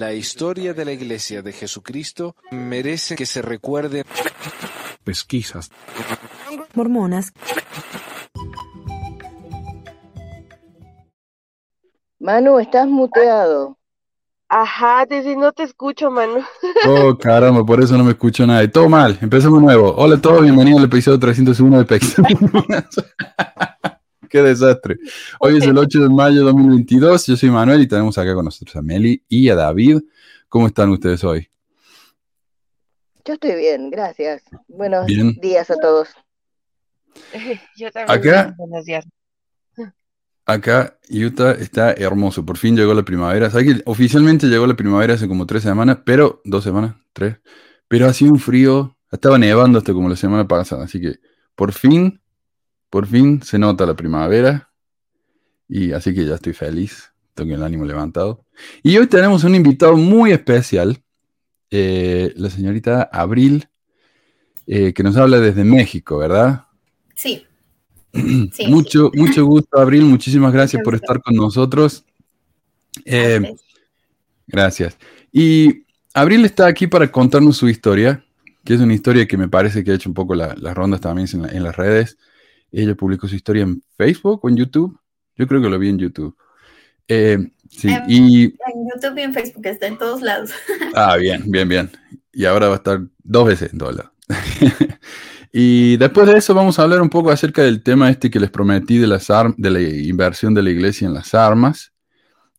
La historia de la Iglesia de Jesucristo merece que se recuerde. Pesquisas. Mormonas. Manu, estás muteado. Ajá, desde no te escucho, Manu. Oh, caramba, por eso no me escucho nada. Y todo mal, empezamos nuevo. Hola a todos, bienvenidos al episodio 301 de Pesquisas. Qué desastre. Hoy es el 8 de mayo de 2022. Yo soy Manuel y tenemos acá con nosotros a Meli y a David. ¿Cómo están ustedes hoy? Yo estoy bien, gracias. Buenos Bien. días a todos. Yo también. Acá- Buenos días. Acá Utah está hermoso. Por fin llegó la primavera. ¿Sabes que oficialmente llegó la primavera hace como tres semanas? Pero, dos semanas, tres. Pero ha sido un frío. Estaba nevando hasta como la semana pasada. Así que por fin, por fin se nota la primavera. Y así que ya estoy feliz. Tengo el ánimo levantado. Y hoy tenemos un invitado muy especial. eh, la señorita Abril, eh, que nos habla desde México, ¿verdad? Sí. Sí, mucho, mucho gusto, Abril. Muchísimas gracias por estar con nosotros. Eh, Gracias. gracias. Y Abril está aquí para contarnos su historia, que es una historia que me parece que ha hecho un poco la- las rondas también en, la- en las redes. Ella publicó su historia en Facebook o en YouTube. Yo creo que lo vi en YouTube. Eh, sí, y En YouTube y en Facebook está en todos lados. Ah, bien, bien, bien. Y ahora va a estar dos veces en dólar. y después de eso vamos a hablar un poco acerca del tema este que les prometí de, las de la inversión de la iglesia en las armas.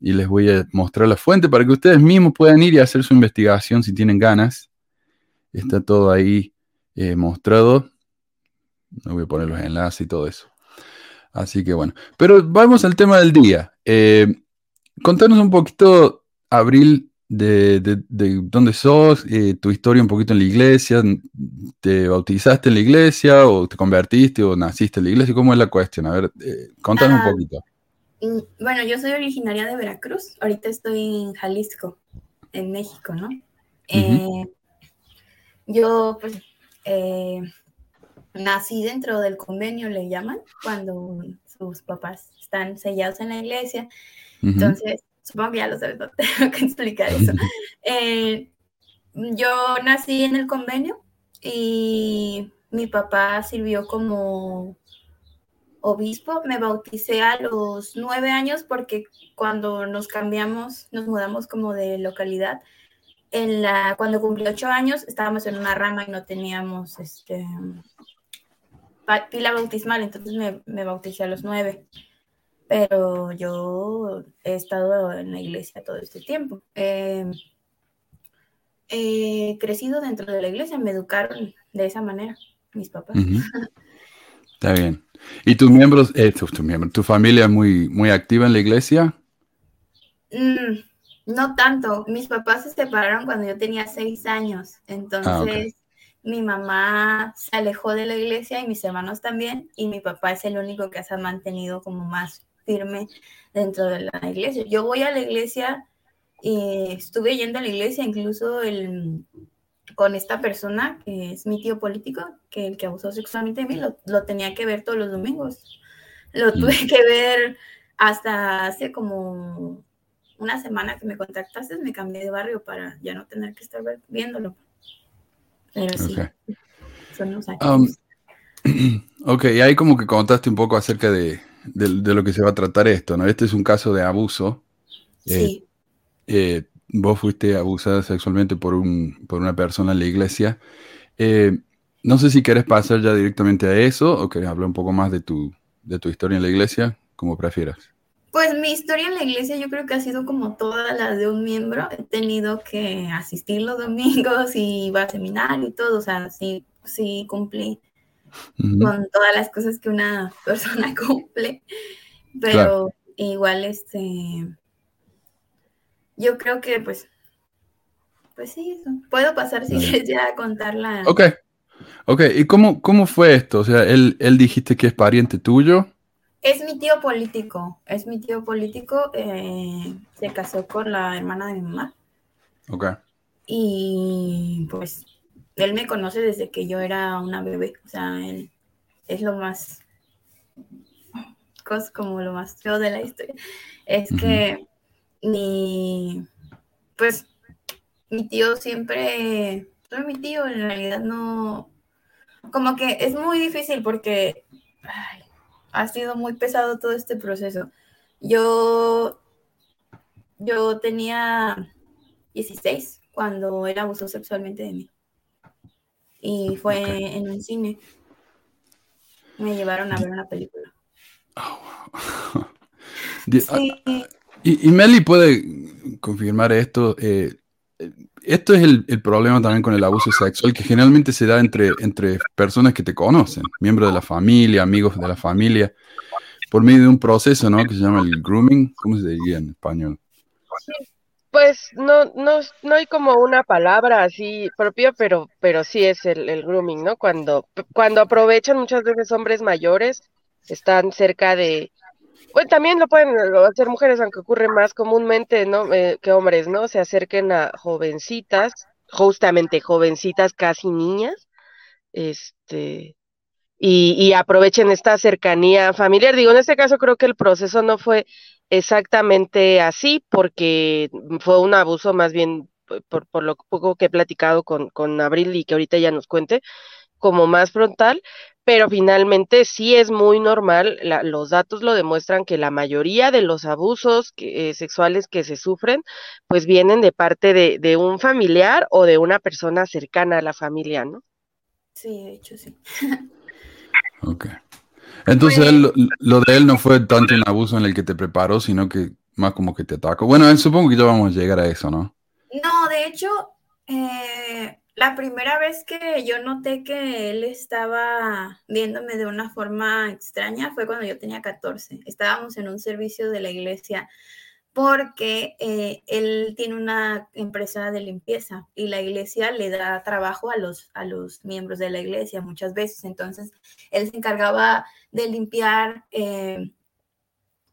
Y les voy a mostrar la fuente para que ustedes mismos puedan ir y hacer su investigación si tienen ganas. Está todo ahí eh, mostrado. No voy a poner los enlaces y todo eso. Así que bueno. Pero vamos al tema del día. Eh, contanos un poquito, Abril, de, de- de dónde sos, eh, tu historia un poquito en la iglesia, ¿te bautizaste en la iglesia o te convertiste o naciste en la iglesia? ¿Cómo es la cuestión? A ver, eh, contanos Ah. un poquito. Mm, Bueno, yo soy originaria de Veracruz. Ahorita estoy en Jalisco, en México, ¿no? Eh, yo, pues, nací dentro del convenio, le llaman, cuando sus papás están sellados en la iglesia. Entonces, supongo que ya lo sabes, no tengo que explicar eso. Eh, yo nací en el convenio y mi papá sirvió como obispo. Me bauticé a los nueve años porque cuando nos cambiamos, nos mudamos como de localidad. En la, cuando cumplí ocho años, estábamos en una rama y no teníamos este, pila bautismal, entonces me, me bauticé a los nueve pero yo he estado en la iglesia todo este tiempo. Eh, he crecido dentro de la iglesia, me educaron de esa manera mis papás. Está bien. ¿Y tus miembros, eh, tus miembros, tu familia es muy, muy activa en la iglesia? Mm, no tanto, mis papás se separaron cuando yo tenía seis años, entonces mi mamá se alejó de la iglesia y mis hermanos también, y mi papá es el único que se ha mantenido como más firme dentro de la iglesia. Yo voy a la iglesia y estuve yendo a la iglesia incluso el, con esta persona que es mi tío político, que el que abusó sexualmente de mí, lo, lo tenía que ver todos los domingos. Lo tuve que ver hasta hace como una semana que me contactaste, me cambié de barrio para ya no tener que estar viéndolo. Pero sí, Ok. son los años. Um, Ok, y ahí como que contaste un poco acerca de, de- de lo que se va a tratar esto, ¿no? Este es un caso de abuso. sí. eh, vos fuiste abusada sexualmente por, un, por una persona en la iglesia. Eh, no sé si querés pasar ya directamente a eso o querés hablar un poco más de tu, de tu historia en la iglesia, como prefieras. Pues mi historia en la iglesia yo creo que ha sido como toda la de un miembro. He tenido que asistir los domingos y iba a seminario y todo. O sea, sí, sí cumplí con todas las cosas que una persona cumple. Pero Claro. igual, este, yo creo que pues, pues sí, eso. Puedo pasar si quieres ya a contar la... Ok, ok, ¿y cómo, cómo fue esto? O sea, él, él dijiste que es pariente tuyo. Es mi tío político, es mi tío político, eh, se casó con la hermana de mi mamá. Ok, Y pues él me conoce desde que yo era una bebé. O sea, él es lo más, como lo más feo de la historia. Es que mi, pues mi tío siempre, fue mi tío en realidad no, como que es muy difícil porque ha sido muy pesado todo este proceso. Yo, yo tenía 16 cuando él abusó sexualmente de mí. Y fue en un cine. Me llevaron a ver una película. Oh, y, y, Meli puede confirmar esto. Eh, esto es el, el, problema también con el abuso sexual, que generalmente se da entre, entre personas que te conocen, miembros de la familia, amigos de la familia, por medio de un proceso, ¿no? Que se llama el grooming. ¿Cómo se diría en español? Pues no, no, no hay como una palabra así propia, pero, pero sí es el, el grooming, ¿no? Cuando, cuando aprovechan muchas veces hombres mayores, están cerca de, bueno, también lo pueden hacer mujeres, aunque ocurre más comúnmente, ¿no? Eh, que hombres, ¿no? Se acerquen a jovencitas, justamente jovencitas, casi niñas, este, y, y aprovechen esta cercanía familiar. Digo, en este caso creo que el proceso no fue exactamente así, porque fue un abuso más bien por, por lo poco que he platicado con, con Abril y que ahorita ya nos cuente, como más frontal, pero finalmente sí es muy normal, los datos lo demuestran que la mayoría de los abusos eh, sexuales que se sufren, pues vienen de parte de, un familiar o de una persona cercana a la familia, ¿no? Sí, de hecho sí. ok. Entonces pues lo de él no fue tanto un abuso en el que te preparó, sino que más como que te atacó. Bueno, supongo que ya vamos a llegar a eso, ¿no? No, de hecho, eh, la primera vez que yo noté que él estaba viéndome de una forma extraña fue cuando yo tenía 14. Estábamos en un servicio de la iglesia porque eh, él tiene una empresa de limpieza y la iglesia le da trabajo a los, a los miembros de la iglesia muchas veces. Entonces, él se encargaba de limpiar, eh,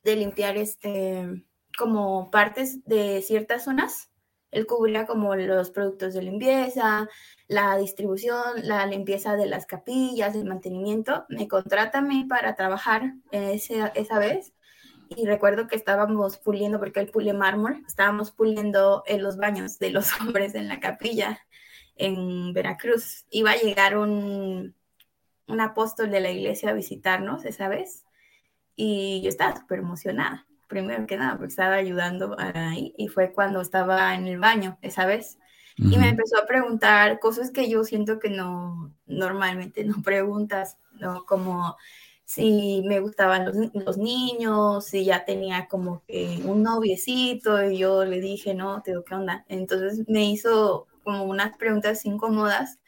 de limpiar este, como partes de ciertas zonas él cubría como los productos de limpieza, la distribución, la limpieza de las capillas, el mantenimiento. Me contrata a mí para trabajar esa vez. Y recuerdo que estábamos puliendo, porque él pule mármol, estábamos puliendo en los baños de los hombres en la capilla en Veracruz. Iba a llegar un, un apóstol de la iglesia a visitarnos esa vez. Y yo estaba súper emocionada primero que nada, porque estaba ayudando ahí y fue cuando estaba en el baño esa vez. Y me empezó a preguntar cosas que yo siento que no, normalmente no preguntas, ¿no? Como si me gustaban los, los, niños, si ya tenía como que un noviecito y yo le dije, no, te digo, ¿qué onda? Entonces me hizo como unas preguntas incómodas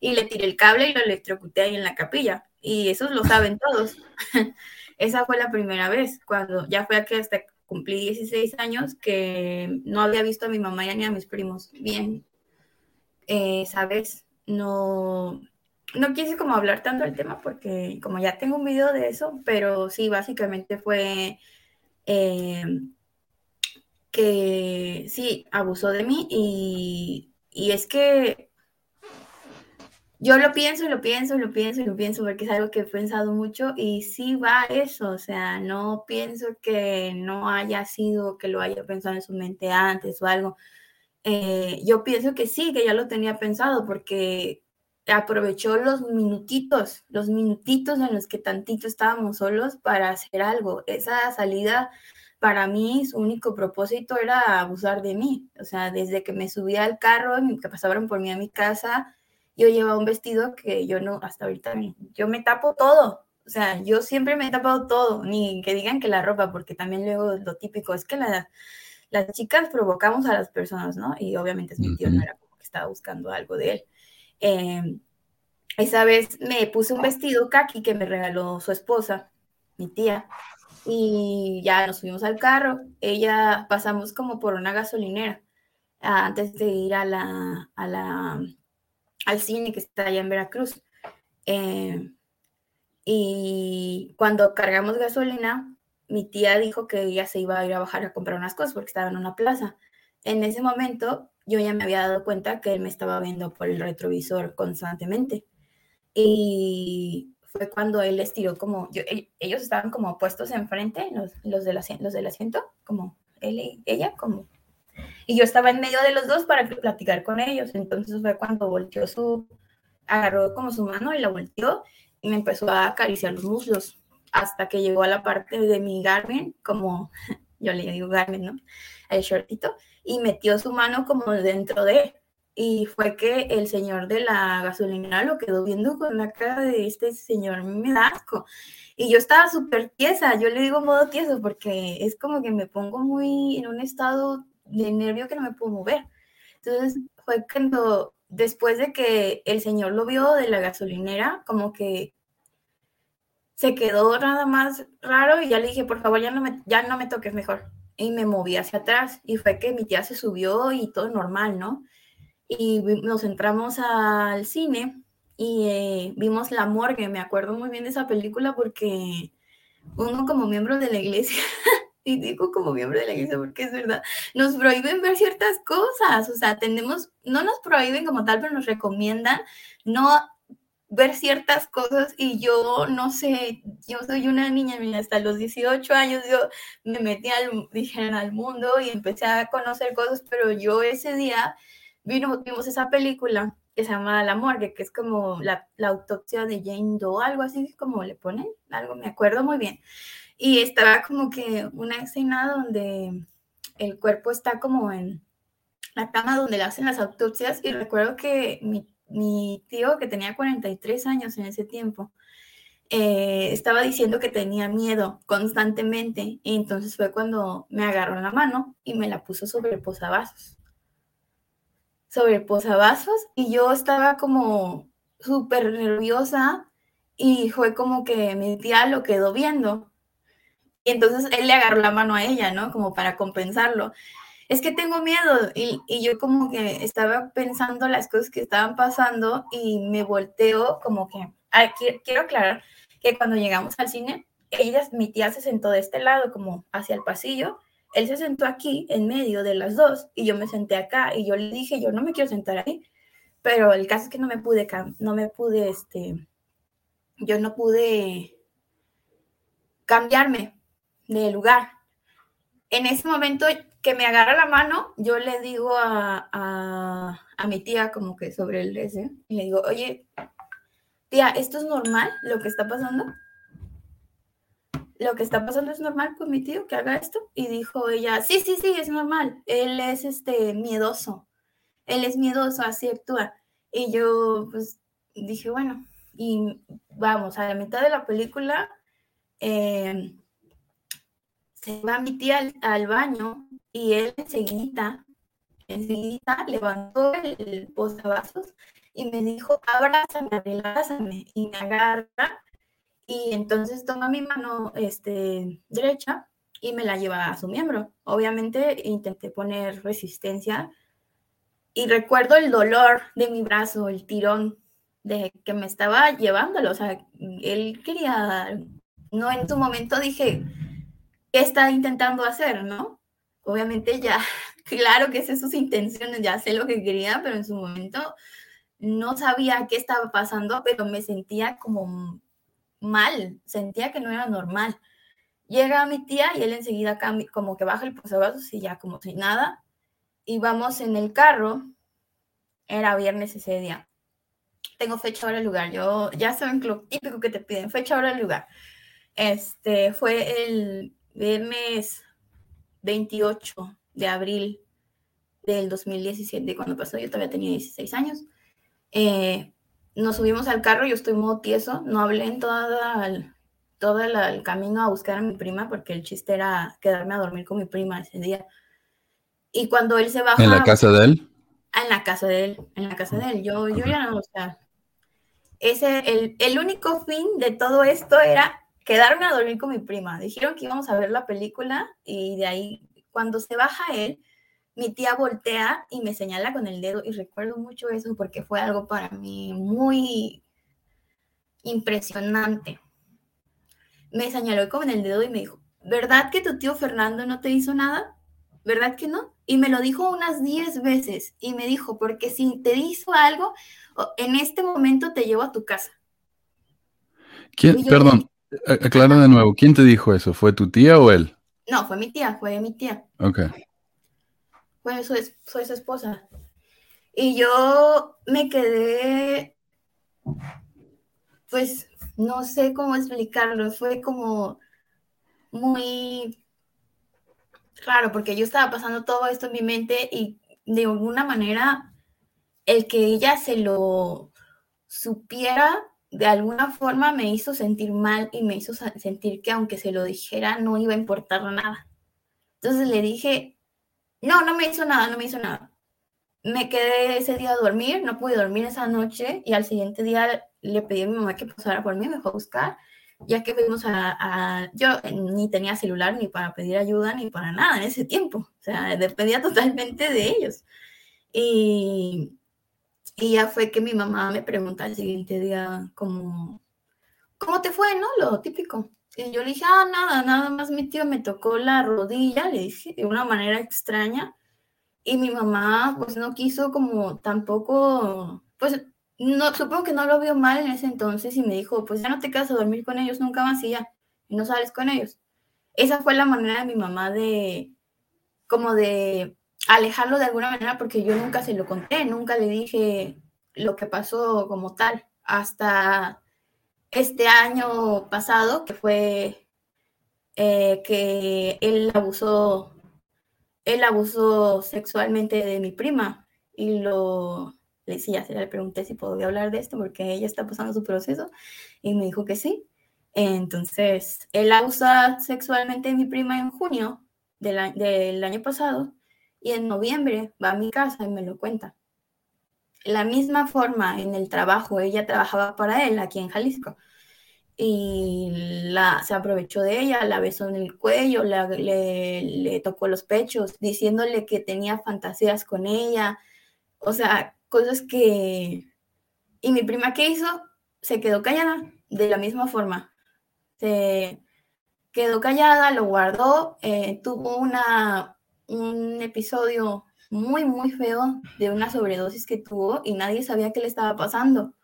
y le tiré el cable y lo electrocuté ahí en la capilla. Y esos lo saben todos. Esa fue la primera vez, cuando ya fue aquí hasta cumplí 16 años que no había visto a mi mamá ni a mis primos bien. Eh, ¿Sabes? No, no quise como hablar tanto del tema porque como ya tengo un video de eso, pero sí, básicamente fue eh, que sí, abusó de mí y, y es que yo lo pienso y lo pienso y lo pienso y lo pienso porque es algo que he pensado mucho y sí va eso, o sea, no pienso que no haya sido, que lo haya pensado en su mente antes o algo. Eh, yo pienso que sí, que ya lo tenía pensado porque aprovechó los minutitos, los minutitos en los que tantito estábamos solos para hacer algo. Esa salida, para mí, su único propósito era abusar de mí. O sea, desde que me subí al carro, que pasaron por mí a mi casa, yo llevaba un vestido que yo no, hasta ahorita, yo me tapo todo. O sea, yo siempre me he tapado todo, ni que digan que la ropa, porque también luego lo típico es que las chicas provocamos a las personas, ¿no? Y obviamente es mi tío, no era como que estaba buscando algo de él. Em, esa vez me puse un vestido kaki que me regaló su esposa, mi tía, y ya nos subimos al carro. Ella pasamos como por una gasolinera antes de ir a la, a la al cine que está allá en Veracruz. Eh, y cuando cargamos gasolina, mi tía dijo que ella se iba a ir a bajar a comprar unas cosas porque estaba en una plaza. En ese momento yo ya me había dado cuenta que él me estaba viendo por el retrovisor constantemente. Y fue cuando él les tiró como, ellos estaban como puestos enfrente, los, los, del los del asiento, como él y ella, como Y yo estaba en medio de los dos para platicar con ellos. Entonces fue cuando volteó su, agarró como su mano y la volteó y me empezó a acariciar los muslos hasta que llegó a la parte de mi Garmin, como yo le digo Garmin, ¿no? El shortito, y metió su mano como dentro de y fue que el señor de la gasolinera lo quedó viendo con la cara de este señor, me da asco. Y yo estaba súper tiesa, yo le digo modo tieso porque es como que me pongo muy en un estado de nervio que no me puedo mover. Entonces fue cuando, después de que el señor lo vio de la gasolinera, como que se quedó nada más raro y ya le dije, por favor, ya no me, ya no me toques mejor. Y me moví hacia atrás y fue que mi tía se subió y todo normal, ¿no? y nos entramos al cine y eh, vimos La Morgue. Me acuerdo muy bien de esa película porque uno como miembro de la iglesia, y digo como miembro de la iglesia porque es verdad, nos prohíben ver ciertas cosas. O sea, tenemos, no nos prohíben como tal, pero nos recomiendan no ver ciertas cosas y yo no sé, yo soy una niña, mira, hasta los 18 años yo me metí al, dijeron, al mundo y empecé a conocer cosas, pero yo ese día vino, vimos esa película que se llama La Morgue, que es como la, autopsia de Jane Doe, algo así como le ponen, algo me acuerdo muy bien. Y estaba como que una escena donde el cuerpo está como en la cama donde le hacen las autopsias y recuerdo que mi, mi tío, que tenía 43 años en ese tiempo, eh, estaba diciendo que tenía miedo constantemente y entonces fue cuando me agarró la mano y me la puso sobre el posavasos sobre posavasos y yo estaba como súper nerviosa y fue como que mi tía lo quedó viendo. Y entonces él le agarró la mano a ella, ¿no? Como para compensarlo. Es que tengo miedo y, y yo como que estaba pensando las cosas que estaban pasando y me volteo como que, quiero aclarar que cuando llegamos al cine, ella, mi tía se sentó de este lado como hacia el pasillo él se sentó aquí en medio de las dos y yo me senté acá y yo le dije, yo no me quiero sentar ahí, pero el caso es que no me pude, no me pude, este, yo no pude cambiarme de lugar. En ese momento que me agarra la mano, yo le digo a, a, mi tía como que sobre el ese, y le digo, oye, tía, ¿esto es normal lo que está pasando? lo que está pasando es normal con mi tío que haga esto. Y dijo ella, sí, sí, sí, es normal. Él es este miedoso. Él es miedoso, así actúa. Y yo pues dije, bueno, y vamos, a la mitad de la película em, se va mi tía al, al, baño y él enseguida, enseguida levantó el posavasos y me dijo, abrázame, abrázame. Y me agarra y entonces toma mi mano este, derecha y me la lleva a su miembro. Obviamente intenté poner resistencia y recuerdo el dolor de mi brazo, el tirón de que me estaba llevándolo. O sea, él quería, no en su momento dije, ¿qué está intentando hacer? ¿No? Obviamente ya, claro que sé sus intenciones, ya sé lo que quería, pero en su momento no sabía qué estaba pasando, pero me sentía como mal, sentía que no era normal. Llega mi tía y él enseguida como que baja el posavasos y ya como si nada. Y vamos en el carro. Era viernes ese día. Tengo fecha, hora, lugar. Yo ya saben lo típico que te piden, fecha, hora, lugar. Este fue el viernes 28 de abril del 2017, cuando pasó, yo todavía tenía 16 años. Eh, nos subimos al carro, yo estoy muy tieso, no hablé en toda el, todo el, camino a buscar a mi prima porque el chiste era quedarme a dormir con mi prima ese día. Y cuando él se baja... ¿En la casa de él? Ah, en la casa de él, en la casa de él. Yo, yo ya no, o sea, ese, el, el único fin de todo esto era quedarme a dormir con mi prima. Dijeron que íbamos a ver la película y de ahí, cuando se baja él, mi tía voltea y me señala con el dedo y recuerdo mucho eso porque fue algo para mí muy impresionante. Me señaló con el dedo y me dijo, ¿verdad que tu tío Fernando no te hizo nada? ¿Verdad que no? Y me lo dijo unas 10 veces y me dijo, porque si te hizo algo, en este momento te llevo a tu casa. ¿Quién, perdón, aclara de nuevo, ¿quién te dijo eso? ¿Fue tu tía o él? No, fue mi tía, fue mi tía. Ok fue su, soy su esposa. Y yo me quedé, pues, no sé cómo explicarlo, fue como muy raro, porque yo estaba pasando todo esto en mi mente y de alguna manera el que ella se lo supiera de alguna forma me hizo sentir mal y me hizo sentir que aunque se lo dijera no iba a importar nada. Entonces le dije, no, no me hizo nada, no me hizo nada. Me quedé ese día a dormir, no pude dormir esa noche y al siguiente día le pedí a mi mamá que pasara por mí, me fue a buscar, ya que fuimos a, yo ni tenía celular ni para pedir ayuda ni para nada en ese tiempo, o sea, dependía totalmente de ellos. Y, y ya fue que mi mamá me pregunta el siguiente día ¿cómo te fue, no? Lo típico. Y yo le dije, ah, nada, nada más mi tío me tocó la rodilla, le dije, de una manera extraña. Y mi mamá, pues no quiso como tampoco, pues no, supongo que no lo vio mal en ese entonces y me dijo, pues ya no te quedas a dormir con ellos nunca más y ya, y no sales con ellos. Esa fue la manera de mi mamá de, como de alejarlo de alguna manera porque yo nunca se lo conté, nunca le dije lo que pasó como tal, hasta este año pasado, que fue eh, que él abusó, él abusó sexualmente de mi prima y lo, le decía, se le pregunté si podía hablar de esto porque ella está pasando su proceso y me dijo que sí. Entonces, él abusa sexualmente de mi prima en junio del, del año pasado y en noviembre va a mi casa y me lo cuenta. La misma forma en el trabajo, ella trabajaba para él aquí en Jalisco y la, se aprovechó de ella, la besó en el cuello, le, le tocó los pechos, diciéndole que tenía fantasías con ella, o sea, cosas que... Y mi prima, ¿qué hizo? Se quedó callada de la misma forma. Se quedó callada, lo guardó, eh, tuvo una, un episodio muy, muy feo de una sobredosis que tuvo y nadie sabía qué le estaba pasando.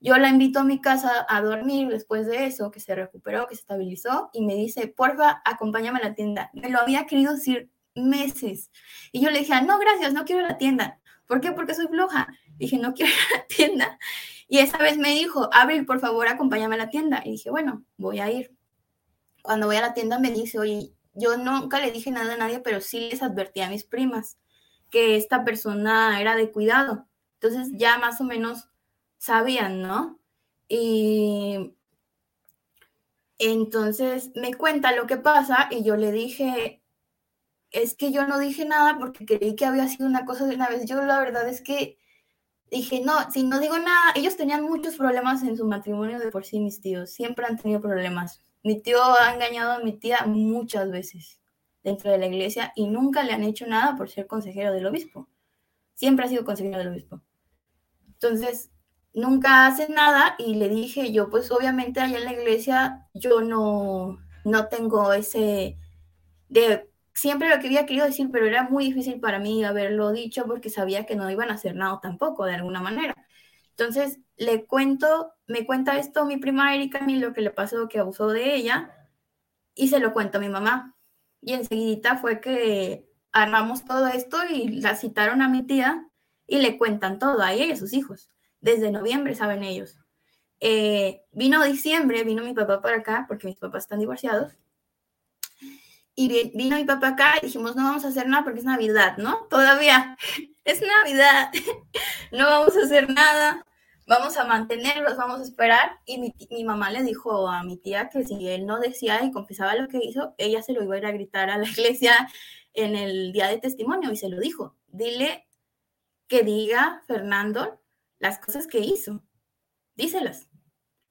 Yo la invito a mi casa a dormir después de eso, que se recuperó, que se estabilizó, y me dice, porfa, acompáñame a la tienda. Me lo había querido decir meses. Y yo le dije, no, gracias, no quiero la tienda. ¿Por qué? Porque soy floja. Dije, no quiero la tienda. Y esa vez me dijo, Abril, por favor, acompáñame a la tienda. Y dije, bueno, voy a ir. Cuando voy a la tienda me dice, oye, yo nunca le dije nada a nadie, pero sí les advertí a mis primas que esta persona era de cuidado. Entonces ya más o menos sabían, ¿no? Y entonces me cuenta lo que pasa y yo le dije, es que yo no dije nada porque creí que había sido una cosa de una vez. Yo la verdad es que dije, no, si no digo nada, ellos tenían muchos problemas en su matrimonio de por sí, mis tíos, siempre han tenido problemas. Mi tío ha engañado a mi tía muchas veces dentro de la iglesia y nunca le han hecho nada por ser consejero del obispo. Siempre ha sido consejero del obispo. Entonces, nunca hace nada y le dije yo, pues obviamente allá en la iglesia yo no, no tengo ese de siempre lo que había querido decir, pero era muy difícil para mí haberlo dicho porque sabía que no iban a hacer nada tampoco, de alguna manera. Entonces, le cuento, me cuenta esto mi prima Erika, a mí lo que le pasó, que abusó de ella, y se lo cuento a mi mamá. Y enseguida fue que armamos todo esto y la citaron a mi tía y le cuentan todo a ella y a sus hijos. Desde noviembre saben ellos. Eh, vino diciembre, vino mi papá para acá, porque mis papás están divorciados. Y vino mi papá acá y dijimos, no vamos a hacer nada porque es Navidad, ¿no? Todavía es Navidad, no vamos a hacer nada vamos a mantenerlos, vamos a esperar. Y mi, mamá le dijo a mi tía que si él no decía y confesaba lo que hizo, ella se lo iba a ir a gritar a la iglesia en el día de testimonio y se lo dijo. Dile que diga Fernando las cosas que hizo. Díselas.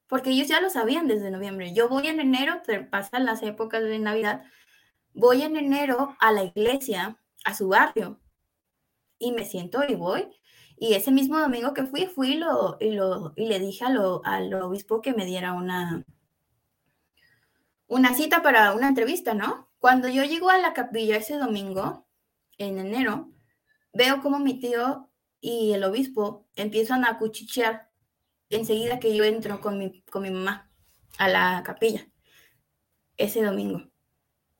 Porque ellos ya lo sabían desde noviembre. Yo voy en enero, pasan las épocas de Navidad, voy en enero a la iglesia, a su barrio, y me siento y voy y ese mismo domingo que fui, fui y, lo, y, lo, y le dije a lo, al obispo que me diera una, una cita para una entrevista, ¿no? Cuando yo llego a la capilla ese domingo, en enero, veo como mi tío y el obispo empiezan a cuchichear enseguida que yo entro con mi, con mi mamá a la capilla ese domingo.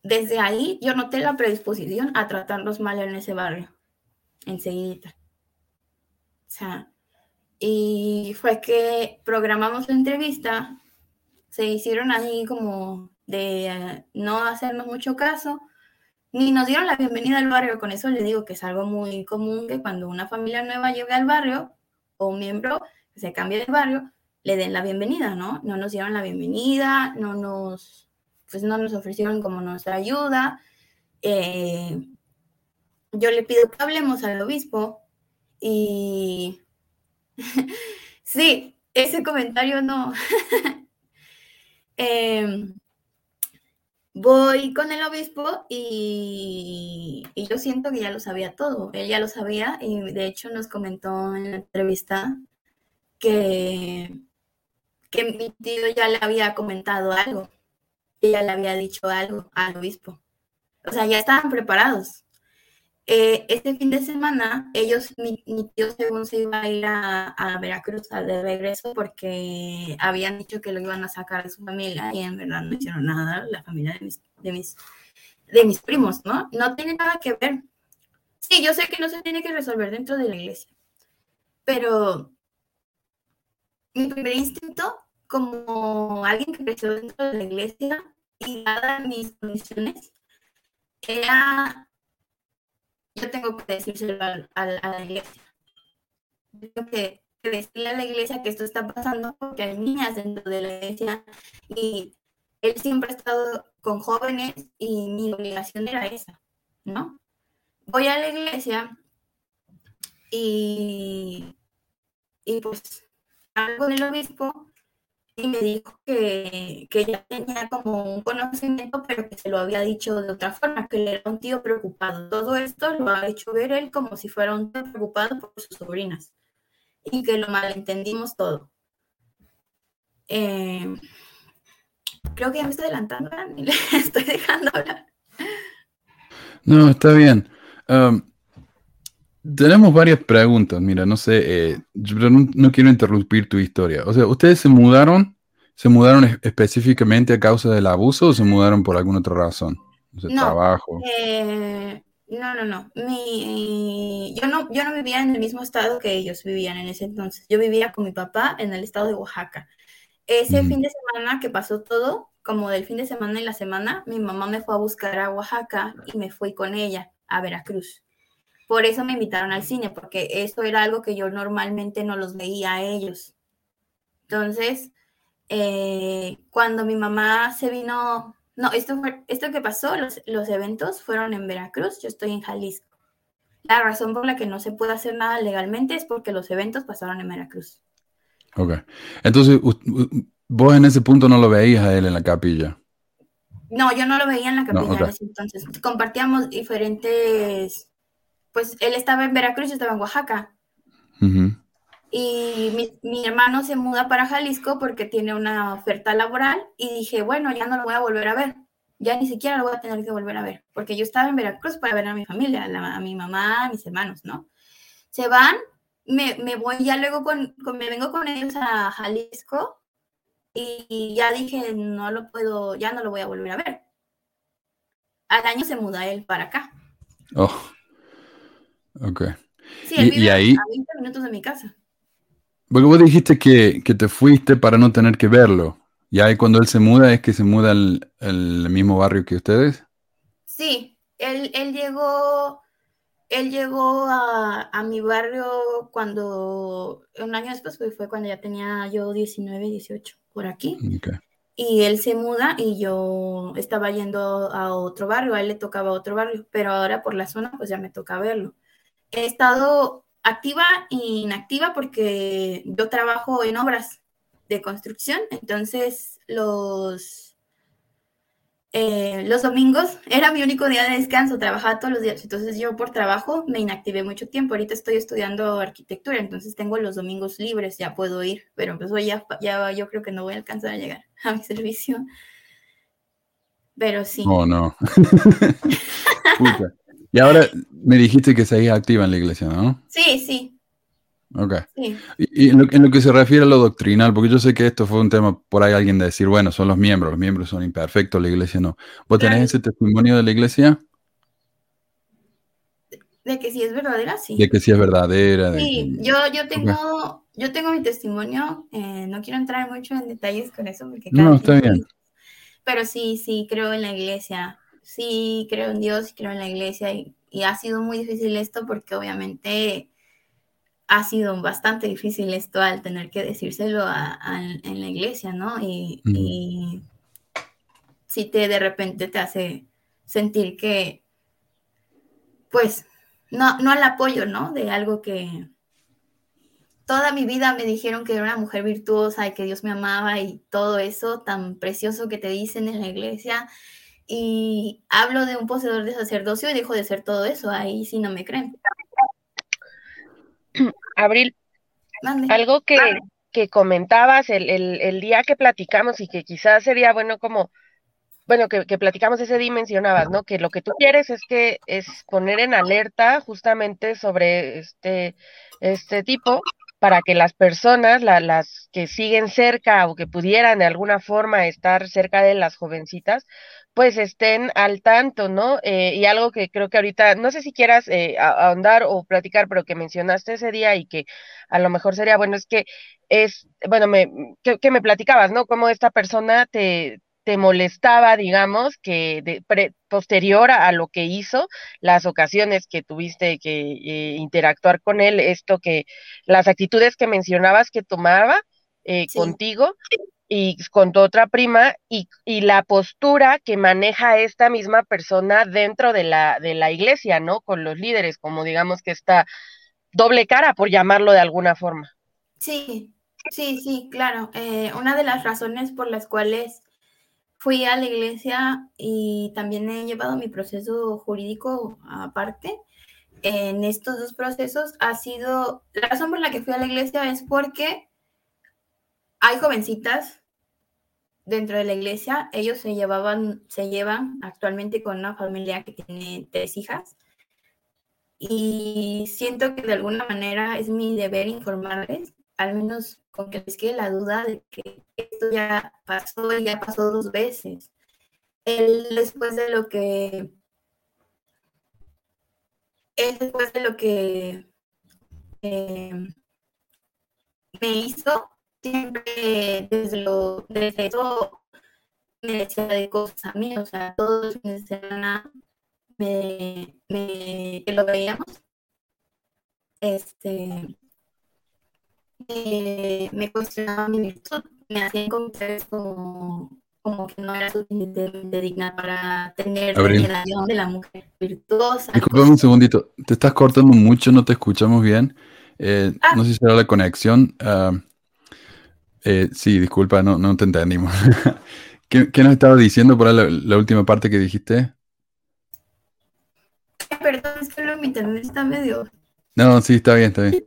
desde ahí yo noté la predisposición a tratarlos mal en ese barrio, enseguida. Sea, y fue que programamos la entrevista, se hicieron ahí como de eh, no hacernos mucho caso, ni nos dieron la bienvenida al barrio. Con eso les digo que es algo muy común que cuando una familia nueva llega al barrio o un miembro se cambia de barrio, le den la bienvenida, ¿no? No nos dieron la bienvenida, no nos, pues no nos ofrecieron como nuestra ayuda. Eh, yo le pido que hablemos al obispo y sí, ese comentario no. Em, voy con el obispo y, y, yo siento que ya lo sabía todo. Él ya lo sabía y de hecho nos comentó en la entrevista que, que mi tío ya le había comentado algo, que ya le había dicho algo al obispo. O sea, ya estaban preparados. Eh, este fin de semana, ellos, mi, tío según se iba a ir a, Veracruz de regreso porque habían dicho que lo iban a sacar de su familia y en verdad no hicieron nada la familia de mis, de mis, de mis primos, ¿no? No tiene nada que ver. Sí, yo sé que no se tiene que resolver dentro de la iglesia, pero mi primer instinto como alguien que creció dentro de la iglesia y dadas mis condiciones, era, yo tengo que decírselo a, la iglesia. Tengo que, decirle a la iglesia que esto está pasando porque hay niñas dentro de la iglesia y él siempre ha estado con jóvenes y mi obligación era esa, ¿no? Voy a la iglesia y, y pues algo del obispo y me dijo que, que ya tenía como un conocimiento, pero que se lo había dicho de otra forma, que él era un tío preocupado. Todo esto lo ha hecho ver él como si fuera un tío preocupado por sus sobrinas y que lo malentendimos todo. Eh, creo que ya me estoy adelantando, y le estoy dejando hablar. No, está bien. Um, tenemos varias preguntas. Mira, no sé, eh, yo no, quiero interrumpir tu historia. O sea, ¿ustedes se mudaron? ¿Se mudaron específicamente a causa del abuso o se mudaron por alguna otra razón? no, trabajo. Eh, no, no, no. yo no. Yo no vivía en el mismo estado que ellos vivían en ese entonces. Yo vivía con mi papá en el estado de Oaxaca. Ese fin de semana que pasó todo, como del fin de semana y la semana, mi mamá me fue a buscar a Oaxaca y me fui con ella a Veracruz. Por eso me invitaron al cine, porque esto era algo que yo normalmente no los veía a ellos. Entonces, eh, cuando mi mamá se vino, no, esto, fue, esto que pasó, los, los eventos fueron en Veracruz, yo estoy en Jalisco. La razón por la que no se puede hacer nada legalmente es porque los eventos pasaron en Veracruz. Ok. Entonces, vos en ese punto no lo veías a él en la capilla. No, yo no lo veía en la capilla entonces. Compartíamos diferentes pues él estaba en Veracruz, yo estaba en Oaxaca. Y mi, hermano se muda para Jalisco porque tiene una oferta laboral y dije, bueno, ya no lo voy a volver a ver, ya ni siquiera lo voy a tener que volver a ver, porque yo estaba en Veracruz para ver a mi familia, a, mi mamá, a mis hermanos, ¿no? Se van, me, voy ya luego con, me vengo con ellos a Jalisco y, ya dije, no lo puedo, ya no lo voy a volver a ver. Al año se muda él para acá. Oh. Ok. Sí, él vive ahí, a 20 minutos de mi casa. Porque vos dijiste que, te fuiste para no tener que verlo. ¿Y ahí cuando él se muda es que se muda al mismo barrio que ustedes? Sí, él, él llegó, él llegó a, mi barrio cuando, un año después, fue cuando ya tenía yo 19, 18, por aquí. Y él se muda y yo estaba yendo a otro barrio, a él le tocaba otro barrio, pero ahora por la zona pues ya me toca verlo he estado activa e inactiva porque yo trabajo en obras de construcción, entonces los, eh, los domingos era mi único día de descanso, trabajaba todos los días, entonces yo por trabajo me inactivé mucho tiempo, ahorita estoy estudiando arquitectura, entonces tengo los domingos libres, ya puedo ir, pero pues ya, ya yo creo que no voy a alcanzar a llegar a mi servicio. Pero sí. Oh, no. Y ahora me dijiste que seguís activa en la iglesia, ¿no? Sí, sí. Ok. Y, en, lo, que se refiere a lo doctrinal, porque yo sé que esto fue un tema por ahí alguien de decir, bueno, son los miembros, los miembros son imperfectos, la iglesia no. ¿Vos tenés ese testimonio de la iglesia? De que sí es verdadera, sí. De que sí es verdadera. Sí, yo, yo tengo, yo tengo mi testimonio, eh, no quiero entrar mucho en detalles con eso porque No, está bien. Pero sí, sí, creo en la iglesia, sí, creo en Dios y creo en la iglesia y, y ha sido muy difícil esto porque obviamente ha sido bastante difícil esto al tener que decírselo en la iglesia, ¿no? Y, si te de repente te hace sentir que, pues, no, no al apoyo, ¿no? De algo que toda mi vida me dijeron que era una mujer virtuosa y que Dios me amaba y todo eso tan precioso que te dicen en la iglesia. Y hablo de un poseedor de sacerdocio y dejo de ser todo eso, ahí sí no me creen. Abril, algo que, que comentabas el, el, día que platicamos y que quizás sería bueno como, bueno, que, que, platicamos ese día mencionabas, ¿no? Que lo que tú quieres es que es poner en alerta justamente sobre este, este tipo para que las personas, la, las que siguen cerca o que pudieran de alguna forma estar cerca de las jovencitas, pues estén al tanto, ¿no? Eh, y algo que creo que ahorita, no sé si quieras eh, ahondar o platicar, pero que mencionaste ese día y que a lo mejor sería bueno, es que es, bueno, me, que, me platicabas, ¿no? Cómo esta persona te, te molestaba, digamos, que de, posterior a, lo que hizo, las ocasiones que tuviste que eh, interactuar con él, esto que, las actitudes que mencionabas que tomaba eh, contigo, y con tu otra prima y, y, la postura que maneja esta misma persona dentro de la, de la iglesia, ¿no? Con los líderes, como digamos que esta doble cara, por llamarlo de alguna forma. Sí, sí, sí, claro. Eh, una de las razones por las cuales fui a la iglesia y también he llevado mi proceso jurídico aparte, en estos dos procesos ha sido, la razón por la que fui a la iglesia es porque hay jovencitas dentro de la iglesia, ellos se llevaban, se llevan actualmente con una familia que tiene tres hijas. Y siento que de alguna manera es mi deber informarles, al menos con que les quede la duda de que esto ya pasó y ya pasó dos veces. Él después de lo que él después de lo que eh, me hizo, siempre desde, lo, desde eso me decía de cosas a mí, o sea, todos los fines de semana me, me, que lo veíamos, este, me cuestionaba mi virtud, me hacía encontrar como, como que no era suficientemente digna para tener la de la mujer virtuosa. Disculpame un segundito, te estás cortando mucho, no te escuchamos bien. Eh, ah. No sé si será la conexión. Uh, eh, sí, disculpa, no, no te entendimos. ¿Qué, ¿Qué, nos estaba diciendo por la, la, última parte que dijiste? Perdón, es que mi internet está medio. No, sí, está bien, está bien.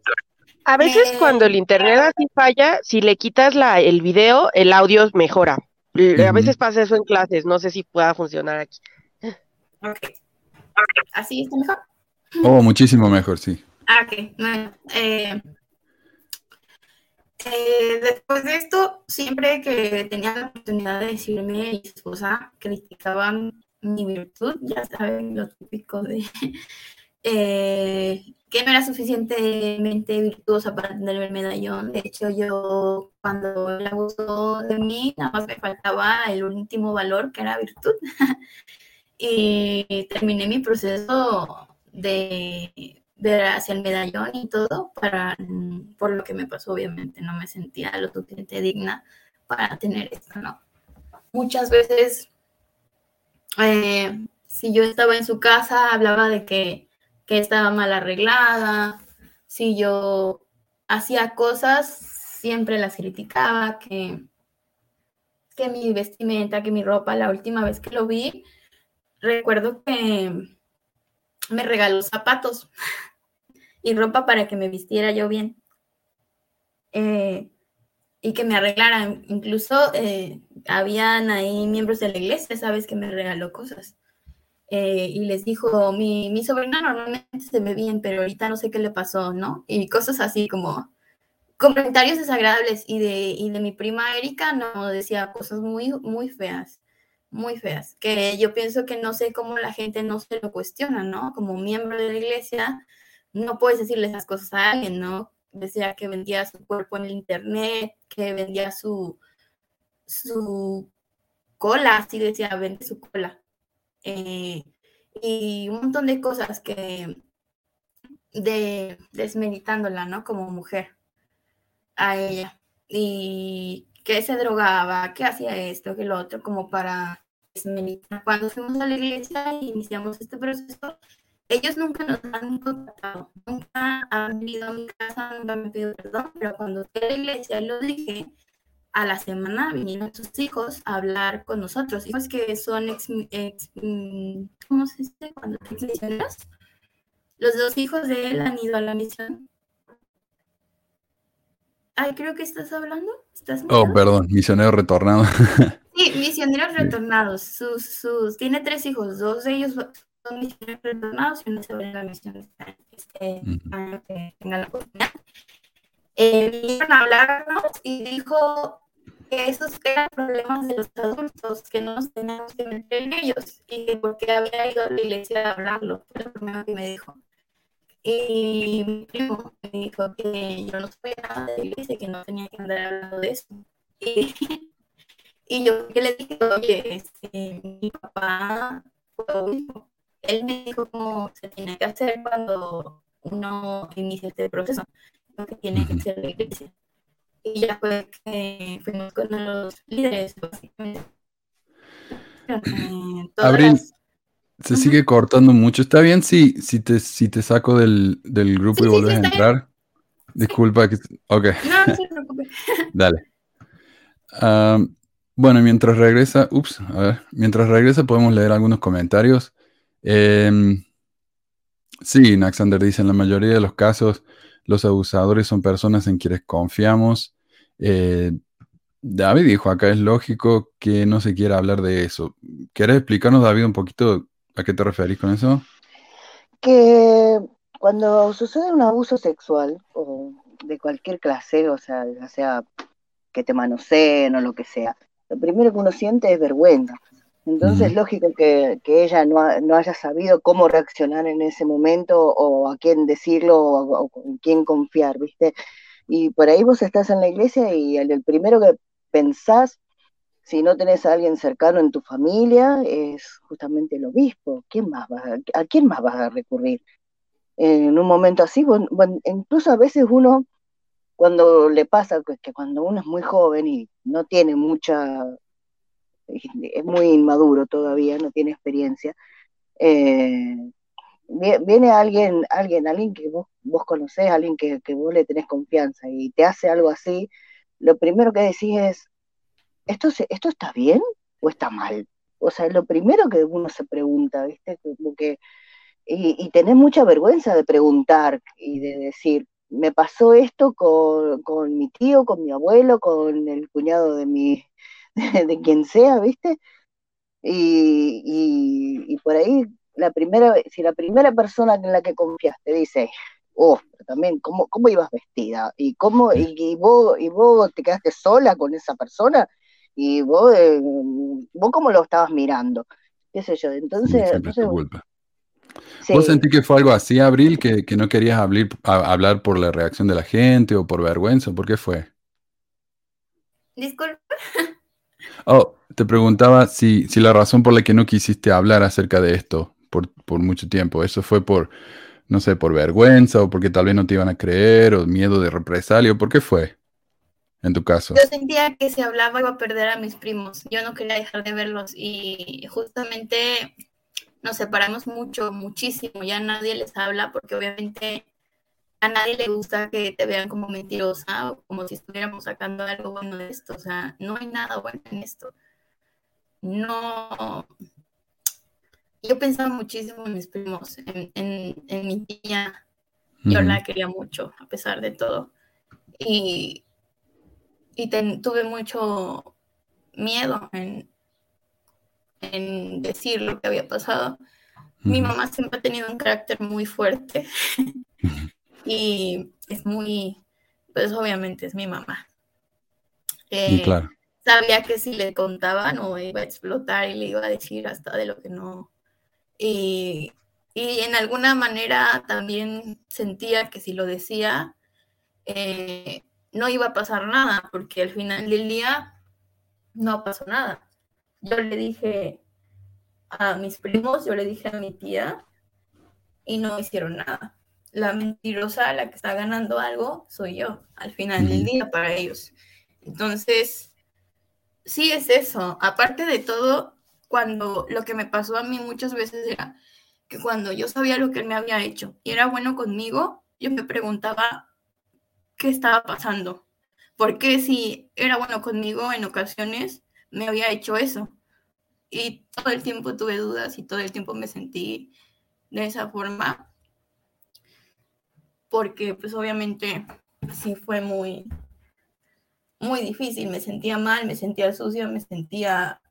A veces eh, cuando el internet así falla, si le quitas la, el video, el audio mejora. A veces pasa eso en clases, no sé si pueda funcionar aquí. Ok. ¿Así está mejor? Oh, muchísimo mejor, sí. Ah, ok. Bueno, eh, eh, después de esto, siempre que tenía la oportunidad de decirme a mi esposa, criticaban mi virtud, ya saben, lo típico de eh, que no era suficientemente virtuosa para tener el medallón. De hecho, yo cuando él abusó de mí, nada más me faltaba el último valor, que era virtud. y terminé mi proceso de ver hacia el medallón y todo, para, por lo que me pasó, obviamente, no me sentía lo suficiente digna para tener esto, ¿no? Muchas veces, eh, si yo estaba en su casa, hablaba de que, estaba mal arreglada, si yo hacía cosas, siempre las criticaba, que, que mi vestimenta, que mi ropa, la última vez que lo vi, recuerdo que me regaló zapatos y ropa para que me vistiera yo bien. Eh, y que me arreglaran. Incluso eh, habían ahí miembros de la iglesia, sabes, que me regaló cosas. Eh, y les dijo, mi, mi sobrina normalmente se ve bien, pero ahorita no sé qué le pasó, ¿no? Y cosas así como comentarios desagradables. Y de, y de mi prima Erika no decía cosas muy, muy feas, muy feas, que yo pienso que no sé cómo la gente no se lo cuestiona, ¿no? Como miembro de la iglesia, no puedes decirle esas cosas a alguien, ¿no? Decía que vendía su cuerpo en el internet, que vendía su, su cola, así decía, vende su cola. Eh, y un montón de cosas que de desmeditándola, ¿no? Como mujer a ella. Y que se drogaba, que hacía esto, que lo otro, como para desmeditar. Cuando fuimos a la iglesia y iniciamos este proceso, ellos nunca nos han contactado, nunca han venido a mi casa, nunca me pedido perdón, pero cuando fui a la iglesia lo dije, a la semana vinieron sus hijos a hablar con nosotros, hijos que son ex, mm, ¿cómo se dice? Cuando misioneros. Los dos hijos de él han ido a la misión. Ay, creo que estás hablando. ¿Estás oh, perdón, misioneros retornados. sí, misioneros retornados. Sus, sus, tiene tres hijos, dos de ellos son misioneros retornados y uno se va a la misión este año que tenga la oportunidad. Eh, vinieron a hablarnos y dijo que esos eran problemas de los adultos, que no nos teníamos que meter en ellos y que porque había ido a la iglesia a hablarlo, fue lo primero que me dijo. Y mi primo me dijo que yo no sabía nada de la iglesia, que no tenía que andar hablando de eso. Y, y yo que le dije, oye, este, mi papá fue obispo. Él me dijo cómo se tiene que hacer cuando uno inicia este proceso, lo que tiene que hacer la iglesia. Y ya fue que fuimos con los líderes, básicamente. Abril, se sigue cortando mucho. ¿Está bien si, si, te, si te saco del, grupo y vuelves a entrar? Disculpa. Que... Ok. No, no se preocupe. Dale. bueno, mientras regresa, ups, a ver, mientras regresa podemos leer algunos comentarios. Em, sí, Naxander dice, en la mayoría de los casos los abusadores son personas en quienes confiamos. Eh, David dijo, acá es lógico que no se quiera hablar de eso. ¿Quieres explicarnos, David, un poquito a qué te referís con eso? Que cuando sucede un abuso sexual o de cualquier clase, o sea, ya sea que te manoseen o lo que sea, lo primero que uno siente es vergüenza. Entonces es lógico que, ella no, no, haya sabido cómo reaccionar en ese momento o a quién decirlo o, en quién confiar, ¿viste? Y por ahí vos estás en la iglesia y el, primero que pensás, si no tenés a alguien cercano en tu familia, es justamente el obispo. ¿Quién más ¿A quién más vas a recurrir? En un momento así, bueno, incluso a veces uno, cuando le pasa que cuando uno es muy joven y no tiene mucha es muy inmaduro todavía, no tiene experiencia. Eh, viene alguien, alguien, alguien que vos, vos conocés, alguien que, vos le tenés confianza y te hace algo así, lo primero que decís es, ¿esto, ¿esto está bien o está mal? O sea, es lo primero que uno se pregunta, ¿viste? Como que, y, y tenés mucha vergüenza de preguntar y de decir, me pasó esto con, con mi tío, con mi abuelo, con el cuñado de mi, de, quien sea, ¿viste? Y, por ahí, la primera, si la primera persona en la que confiaste dice, oh, pero también, ¿cómo, cómo ibas vestida? ¿Y, cómo, y, vos, ¿Y vos te quedaste sola con esa persona? ¿Y vos, eh, vos cómo lo estabas mirando? ¿Qué sé yo? Entonces... ¿Vos sentí que fue algo así, Abril, que, no querías hablar, hablar por la reacción de la gente o por vergüenza? ¿Por qué fue? Disculpa. Oh, te preguntaba si, si la razón por la que no quisiste hablar acerca de esto por, por mucho tiempo, eso fue por, no sé, por vergüenza o porque tal vez no te iban a creer o miedo de represalia, ¿por qué fue? En tu caso. Yo sentía que si hablaba iba a perder a mis primos. Yo no quería dejar de verlos y justamente nos separamos mucho, muchísimo. Ya nadie les habla porque obviamente a nadie le gusta que te vean como mentirosa o como si estuviéramos sacando algo bueno de esto. O sea, no hay nada bueno en esto. No. Yo pensaba muchísimo en mis primos, en, mi tía. Yo la quería mucho, a pesar de todo. Y, y tuve mucho miedo en, en decir lo que había pasado. Mi mamá siempre ha tenido un carácter muy fuerte y es muy, pues obviamente es mi mamá. Eh, claro. Sabía que si le contaban o iba a explotar y le iba a decir hasta de lo que no. Y, y en alguna manera también sentía que si lo decía, eh, no iba a pasar nada, porque al final del día no pasó nada. Yo le dije a mis primos, yo le dije a mi tía y no hicieron nada. La mentirosa, la que está ganando algo, soy yo, al final del día para ellos. Entonces, sí es eso. Aparte de todo, cuando lo que me pasó a mí muchas veces era que cuando yo sabía lo que él me había hecho y era bueno conmigo, yo me preguntaba qué estaba pasando. Porque si era bueno conmigo en ocasiones, me había hecho eso. Y todo el tiempo tuve dudas y todo el tiempo me sentí de esa forma. Porque pues obviamente sí fue muy, muy difícil. Me sentía mal, me sentía sucia, me sentía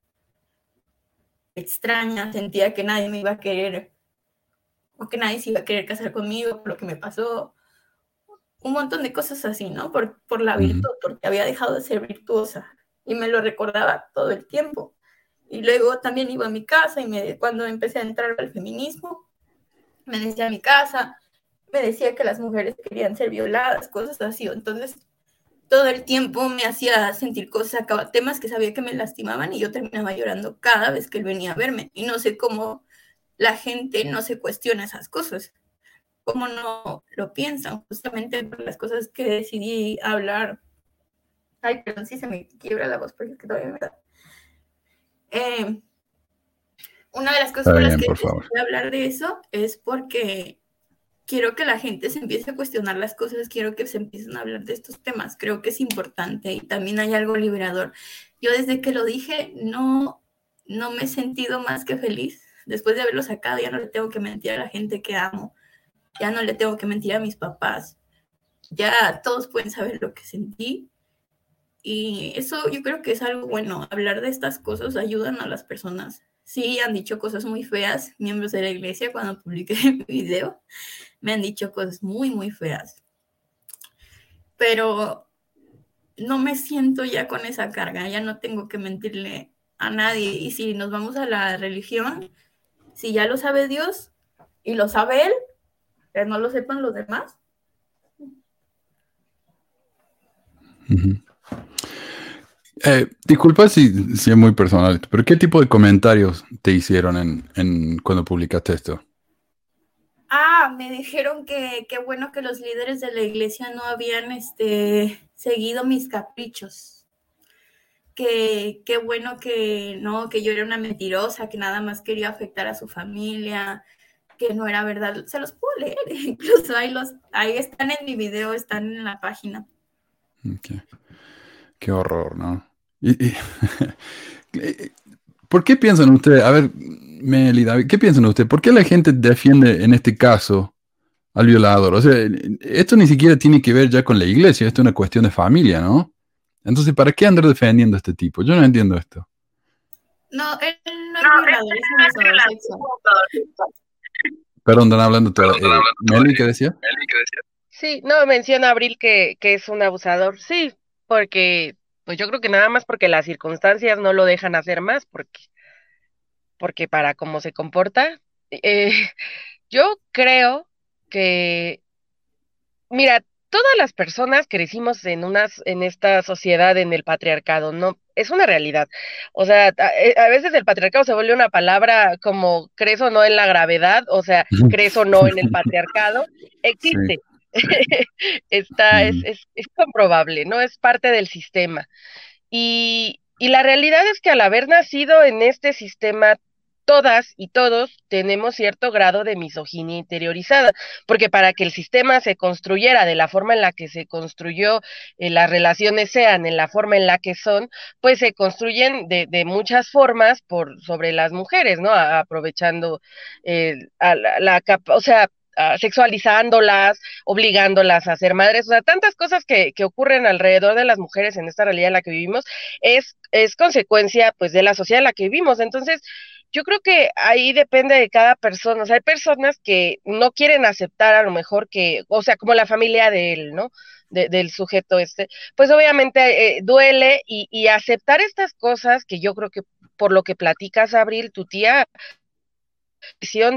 extraña, sentía que nadie me iba a querer o que nadie se iba a querer casar conmigo por lo que me pasó un montón de cosas así, ¿no? Por, por la virtud, porque había dejado de ser virtuosa y me lo recordaba todo el tiempo. Y luego también iba a mi casa y me, cuando empecé a entrar al feminismo, me decía a mi casa, me decía que las mujeres querían ser violadas, cosas así. Entonces, todo el tiempo me hacía sentir cosas, temas que sabía que me lastimaban y yo terminaba llorando cada vez que él venía a verme. Y no sé cómo la gente no se cuestiona esas cosas cómo no lo piensan, justamente por las cosas que decidí hablar. Ay, perdón, sí se me quiebra la voz porque todavía me da. Eh, una de las cosas por las que decidí hablar de eso es porque quiero que la gente se empiece a cuestionar las cosas, quiero que se empiecen a hablar de estos temas, creo que es importante y también hay algo liberador. Yo desde que lo dije no, no me he sentido más que feliz. Después de haberlo sacado ya no le tengo que mentir a la gente que amo ya no le tengo que mentir a mis papás, ya todos pueden saber lo que sentí. Y eso yo creo que es algo bueno, hablar de estas cosas ayudan a las personas. Sí, han dicho cosas muy feas, miembros de la iglesia, cuando publiqué mi video, me han dicho cosas muy, muy feas. Pero no me siento ya con esa carga, ya no tengo que mentirle a nadie. Y si nos vamos a la religión, si ya lo sabe Dios y lo sabe Él, que no lo sepan los demás. Eh, disculpa si, si, es muy personal, pero ¿qué tipo de comentarios te hicieron en, en cuando publicaste esto? Ah, me dijeron que qué bueno que los líderes de la iglesia no habían este, seguido mis caprichos. Que qué bueno que no, que yo era una mentirosa, que nada más quería afectar a su familia, que no era verdad. Se los puedo leer, incluso ahí, los, ahí están en mi video, están en la página. Qué horror, ¿no? ¿Por qué piensan ustedes, a ver, Melida, ¿qué piensan ustedes? ¿Por qué la gente defiende en este caso al violador? O sea, esto ni siquiera tiene que ver ya con la iglesia, esto es una cuestión de familia, ¿no? Entonces, ¿para qué andar defendiendo a este tipo? Yo no entiendo esto. No, él no es violador, es un abusador Perdón, están hablando todo. Eh, ¿Meli qué decía? Sí, no, menciona Abril que, que es un abusador. Sí, porque, pues yo creo que nada más porque las circunstancias no lo dejan hacer más, porque, porque para cómo se comporta. Eh, yo creo que, mira, todas las personas crecimos en unas, en esta sociedad, en el patriarcado, ¿no? Es una realidad. O sea, eh, a, veces el patriarcado se vuelve una palabra como crees o no en la gravedad, o sea, crees o no en el patriarcado, existe. Está, es, es, es, comprobable, ¿no? Es parte del sistema. Y, y la realidad es que al haber nacido en este sistema todas y todos tenemos cierto grado de misoginia interiorizada, porque para que el sistema se construyera de la forma en la que se construyó, eh, las relaciones sean en la forma en la que son, pues se construyen de, de muchas formas por sobre las mujeres, ¿no? aprovechando eh, a la, la o sea, sexualizándolas, obligándolas a ser madres, o sea, tantas cosas que, que, ocurren alrededor de las mujeres en esta realidad en la que vivimos, es, es consecuencia pues de la sociedad en la que vivimos. Entonces, yo creo que ahí depende de cada persona. O sea, hay personas que no quieren aceptar a lo mejor que, o sea, como la familia de él, ¿no? del sujeto este, pues obviamente eh, duele y, y, aceptar estas cosas que yo creo que por lo que platicas, Abril, tu tía,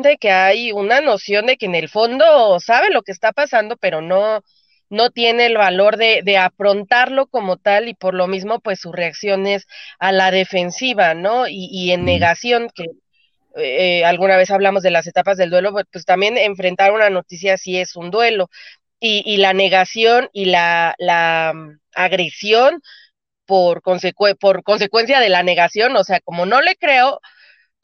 de que hay una noción de que en el fondo sabe lo que está pasando, pero no, no tiene el valor de, de afrontarlo como tal y por lo mismo pues su reacción es a la defensiva, ¿no? Y, y en negación, que eh, alguna vez hablamos de las etapas del duelo, pues, pues, también enfrentar una noticia sí es un duelo. Y, y la negación y la, la mm, agresión por, por consecuencia de la negación, o sea, como no le creo,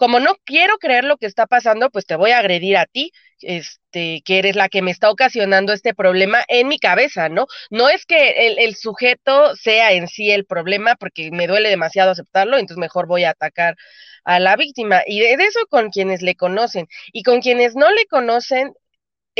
como no quiero creer lo que está pasando, pues te voy a agredir a ti, este, que eres la que me está ocasionando este problema en mi cabeza, ¿no? No es que el, sujeto sea en sí el problema, porque me duele demasiado aceptarlo, entonces mejor voy a atacar a la víctima. Y de eso con quienes le conocen. Y con quienes no le conocen,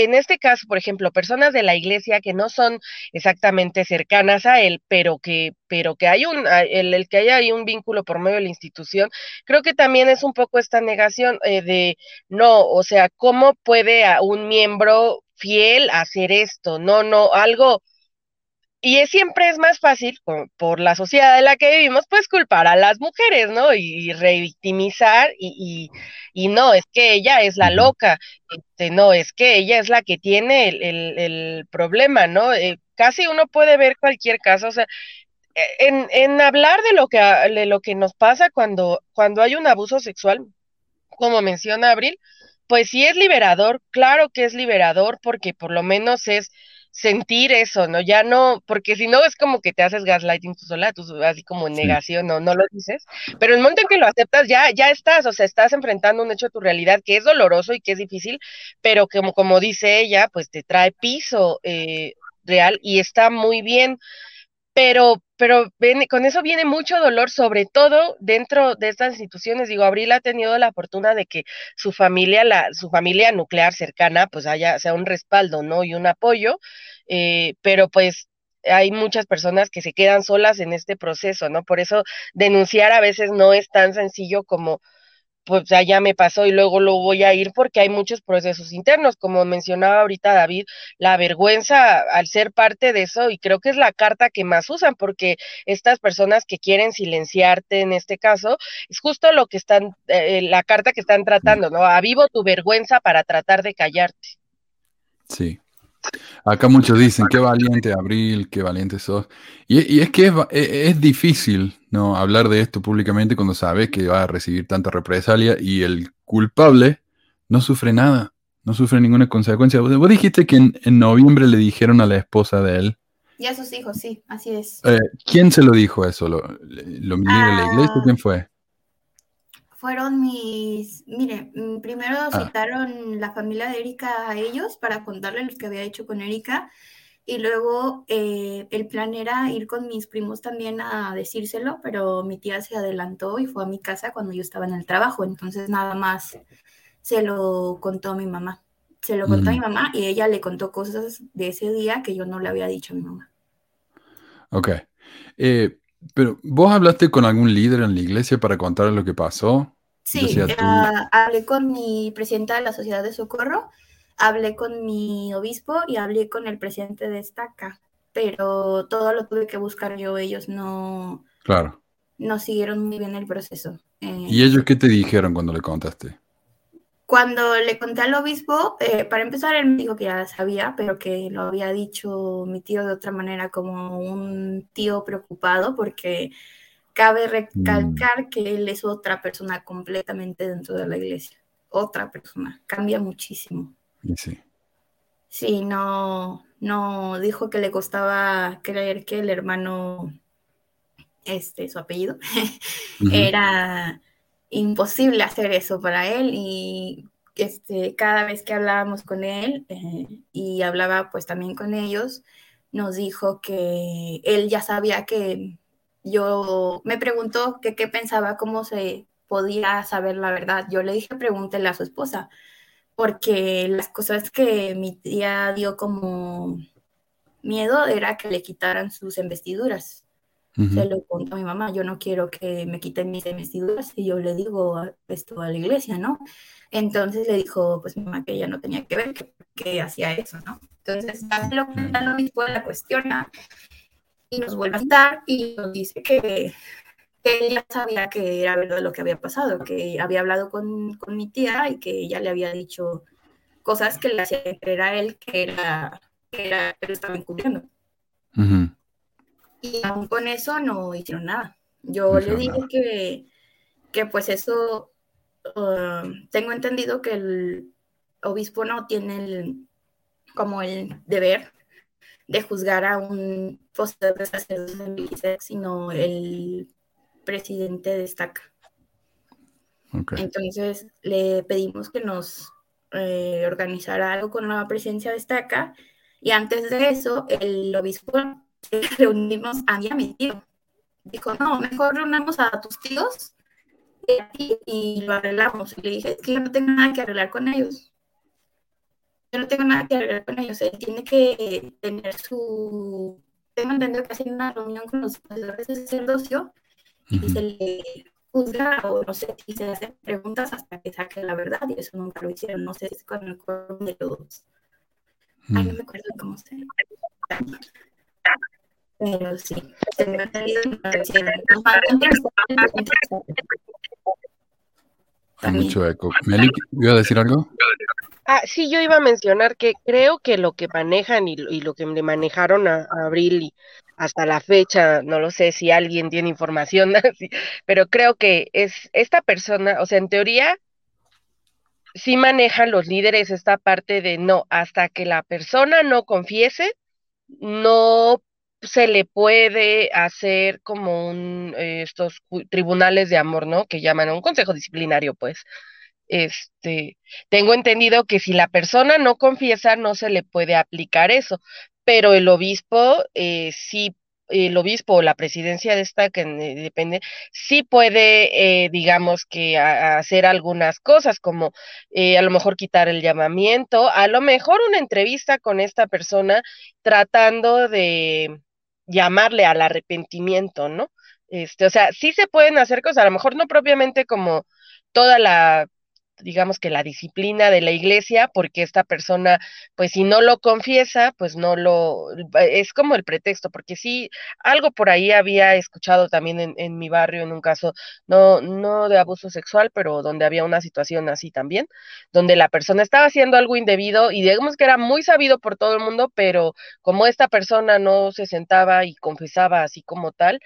en este caso, por ejemplo, personas de la iglesia que no son exactamente cercanas a él, pero que, pero que hay un, el, que haya ahí un vínculo por medio de la institución, creo que también es un poco esta negación eh, de no, o sea, ¿cómo puede a un miembro fiel hacer esto? No, no, algo y es, siempre es más fácil, por, la sociedad en la que vivimos, pues culpar a las mujeres, ¿no? Y, revictimizar y, y, no, es que ella es la loca, este, no, es que ella es la que tiene el, el, el problema, ¿no? Eh, casi uno puede ver cualquier caso, o sea, e, en, en hablar de lo que, de lo que nos pasa cuando, cuando hay un abuso sexual, como menciona Abril, pues sí es liberador, claro que es liberador, porque por lo menos es sentir eso, ¿no? Ya no, porque si no es como que te haces gaslighting tú sola, tú así como en negación, no, no lo dices, pero el momento en que lo aceptas ya, ya estás, o sea, estás enfrentando un hecho de tu realidad que es doloroso y que es difícil, pero como, como dice ella, pues te trae piso eh, real y está muy bien pero, pero con eso viene mucho dolor, sobre todo dentro de estas instituciones. Digo, Abril ha tenido la fortuna de que su familia, la, su familia nuclear cercana, pues haya, sea un respaldo, ¿no? Y un apoyo, eh, pero pues hay muchas personas que se quedan solas en este proceso, ¿no? Por eso denunciar a veces no es tan sencillo como, pues ya me pasó y luego lo voy a ir porque hay muchos procesos internos, como mencionaba ahorita David, la vergüenza al ser parte de eso y creo que es la carta que más usan porque estas personas que quieren silenciarte en este caso es justo lo que están, eh, la carta que están tratando, ¿no? Avivo tu vergüenza para tratar de callarte. Sí, Acá muchos dicen, qué valiente Abril, qué valiente sos. Y, es que e, es, difícil ¿no? hablar de esto públicamente cuando sabes que va a recibir tanta represalia y el culpable no sufre nada, no sufre ninguna consecuencia. Vos dijiste que en, noviembre le dijeron a la esposa de él. Y a sus hijos, sí, así es. Eh, ¿Quién se lo dijo eso? ¿Lo, lo la iglesia? Ah. ¿Quién fue? Fueron mis, mire, mm, primero Ah. citaron la familia de Erika a ellos para contarles lo que había hecho con Erika y luego eh, el plan era ir con mis primos también a decírselo, pero mi tía se adelantó y fue a mi casa cuando yo estaba en el trabajo, entonces nada más se lo contó a mi mamá. Se lo contó a mi Mm, mamá y ella le contó cosas de ese día que yo no le había dicho a mi mamá. ok. Eh, pero, ¿vos hablaste con algún líder en la iglesia para contarle lo que pasó? Sí, tú. ah, hablé con mi presidenta de la Sociedad de Socorro, hablé con mi obispo y hablé con el presidente de Estaca, pero todo lo tuve que buscar yo, ellos no, Claro. no siguieron muy bien el proceso. Eh, ¿Y ellos qué te dijeron cuando le contaste? Cuando le conté al obispo, eh, para empezar, él me dijo que ya sabía, pero que lo había dicho mi tío de otra manera, como un tío preocupado, porque cabe Mm, recalcar que él es otra persona completamente dentro de la iglesia. Otra persona, cambia muchísimo. sí. Sí, no, no, dijo que le costaba creer que el hermano, este, su apellido, era imposible hacer eso para él y este, cada vez que hablábamos con él eh, y hablaba pues también con ellos, nos dijo que él ya sabía que yo, me preguntó que qué pensaba, cómo se podía saber la verdad. Yo le dije, pregúntele a su esposa, porque las cosas que mi tía dio como miedo era que le quitaran sus investiduras. Se lo contó a mi mamá, yo no quiero que me quiten mis investiduras y yo le digo esto a la iglesia, ¿no? Entonces le dijo, pues mi mamá que ella no tenía que ver, que, hacía eso, ¿no? Entonces ya se lo cuenta mismo, la cuestiona y nos vuelve a dar y nos dice que, que ella sabía que era verdad lo que había pasado, que había hablado con, con mi tía y que ella le había dicho cosas que le hacían creer a él que era, que era que lo estaba encubriendo. Y aún con eso no hicieron nada. Yo le dije que, que pues eso, um, tengo entendido que el obispo no tiene el, como el deber de juzgar a un de sacerdote sino el presidente destaca. Entonces le pedimos que nos eh, organizara algo con la presidencia destaca y antes de eso el obispo reunimos a mí a mi tío. Dijo, no, mejor reunamos a tus tíos y, y lo arreglamos. Y le dije, es que yo no tengo nada que arreglar con ellos. Yo no tengo nada que arreglar con ellos. Él tiene que tener su... Tengo entendido que hacer una reunión con los profesores de sacerdocio y se le juzga o no sé si se hacen preguntas hasta que saque la verdad y eso nunca lo hicieron. No sé si es con el cuerpo de los... Ay, no me acuerdo cómo se llama. Pero sí, Hay mucho eco. Meli, ¿iba a decir algo? Ah, sí, yo iba a mencionar que creo que lo que manejan y, lo que le manejaron a, Abril y hasta la fecha, no lo sé si alguien tiene información, pero creo que es esta persona, o sea, en teoría, sí manejan los líderes esta parte de no, hasta que la persona no confiese, no se le puede hacer como un, eh, estos tribunales de amor, ¿no? Que llaman un consejo disciplinario, pues. Este, tengo entendido que si la persona no confiesa, no se le puede aplicar eso, pero el obispo eh, sí el obispo o la presidencia de esta, que depende, sí puede, eh, digamos que hacer algunas cosas, como eh, a lo mejor quitar el llamamiento, a lo mejor una entrevista con esta persona tratando de llamarle al arrepentimiento, ¿no? Este, o sea, sí se pueden hacer cosas, a lo mejor no propiamente como toda la digamos que la disciplina de la iglesia, porque esta persona, pues si no lo confiesa, pues no lo, es como el pretexto, porque sí, algo por ahí había escuchado también en, en mi barrio, en un caso, no, no de abuso sexual, pero donde había una situación así también, donde la persona estaba haciendo algo indebido y digamos que era muy sabido por todo el mundo, pero como esta persona no se sentaba y confesaba así como tal,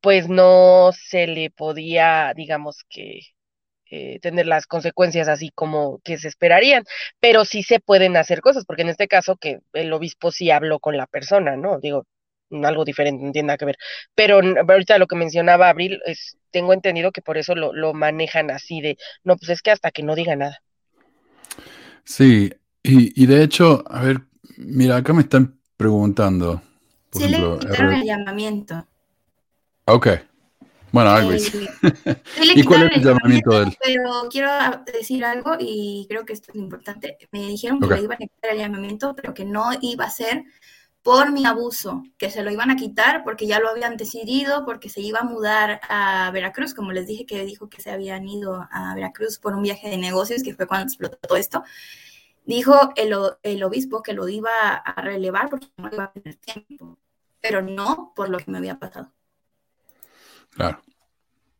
pues no se le podía, digamos que eh, tener las consecuencias así como que se esperarían, pero sí se pueden hacer cosas, porque en este caso que el obispo sí habló con la persona, ¿no? Digo, algo diferente, no tiene nada que ver. Pero ahorita lo que mencionaba Abril, es, tengo entendido que por eso lo, lo manejan así de, no, pues es que hasta que no diga nada. Sí, y, y de hecho, a ver, mira, acá me están preguntando. Por sí, le quitaron el llamamiento. Ok, bueno, algo es. ¿Y cuál es el llamamiento de él? Pero quiero decir algo y creo que esto es importante. Me dijeron que le iban a quitar el llamamiento, pero que no iba a ser por mi abuso, que se lo iban a quitar porque ya lo habían decidido, porque se iba a mudar a Veracruz, como les dije que dijo que se habían ido a Veracruz por un viaje de negocios, que fue cuando explotó todo esto. Dijo el, el obispo que lo iba a relevar porque no iba a tener tiempo, pero no por lo que me había pasado. Claro.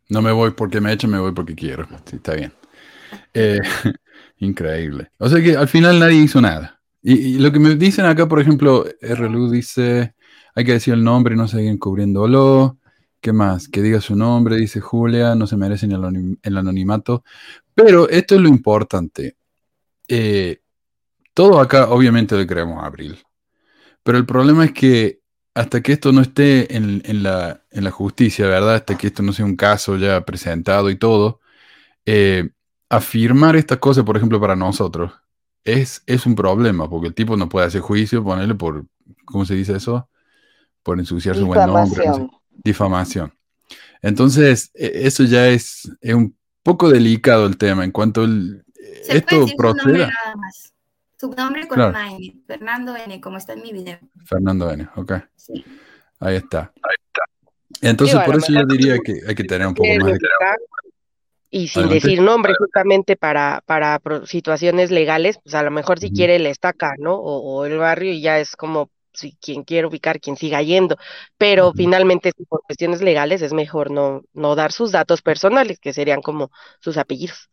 No me voy porque me echan, me voy porque quiero. Sí, está bien. Eh, increíble. O sea que al final nadie hizo nada. Y, lo que me dicen acá, por ejemplo, RLU dice, hay que decir el nombre y no seguir cubriéndolo. ¿Qué más? Que diga su nombre, dice Julia, no se merece el, el anonimato. Pero esto es lo importante. Eh, todo acá, obviamente, le creemos a Abril. Pero el problema es que hasta que esto no esté en, la, justicia, ¿verdad? Hasta que esto no sea un caso ya presentado y todo, eh, afirmar estas cosas, por ejemplo, para nosotros, es, es un problema, porque el tipo no puede hacer juicio, ponerle por, ¿cómo se dice eso? Por ensuciar su buen nombre. Difamación. Entonces, e, eso ya es, un poco delicado el tema, en cuanto Se esto puede decir su nombre proceda. nada más. Su nombre con Claro. una N, Fernando N, como está en mi video. Fernando N, ok. Sí. Ahí está. Entonces, Digo, a por eso yo diría que hay que tener un poco más de... y sin Adelante. decir nombre justamente para, para situaciones legales, pues a lo mejor si quiere la estaca, ¿no? O, o el barrio y ya es como si quien quiere ubicar, quien siga yendo. Pero finalmente, si por cuestiones legales, es mejor no, no dar sus datos personales, que serían como sus apellidos.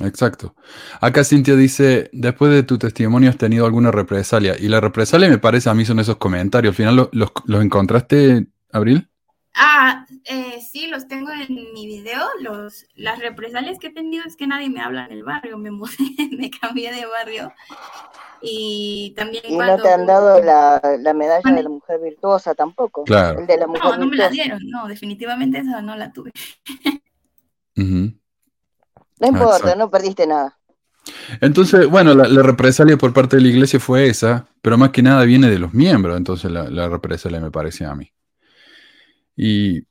Exacto. Acá Cintia dice, después de tu testimonio has tenido alguna represalia. Y la represalia me parece a mí son esos comentarios. Al final lo- los, los encontraste, Abril. Ah, eh, sí, los tengo en mi video. Los, las represalias que he tenido es que nadie me habla en el barrio. Me mudé, me cambié de barrio. Y también Y no cuando... te han dado la, la medalla de la mujer virtuosa tampoco. Claro. El de la mujer No, no me la dieron. No, definitivamente esa no la tuve. No importa, exacto. no perdiste nada. Entonces, bueno, la, la represalia por parte de la iglesia fue esa, pero más que nada viene de los miembros, entonces la, la represalia me parece a mí. Y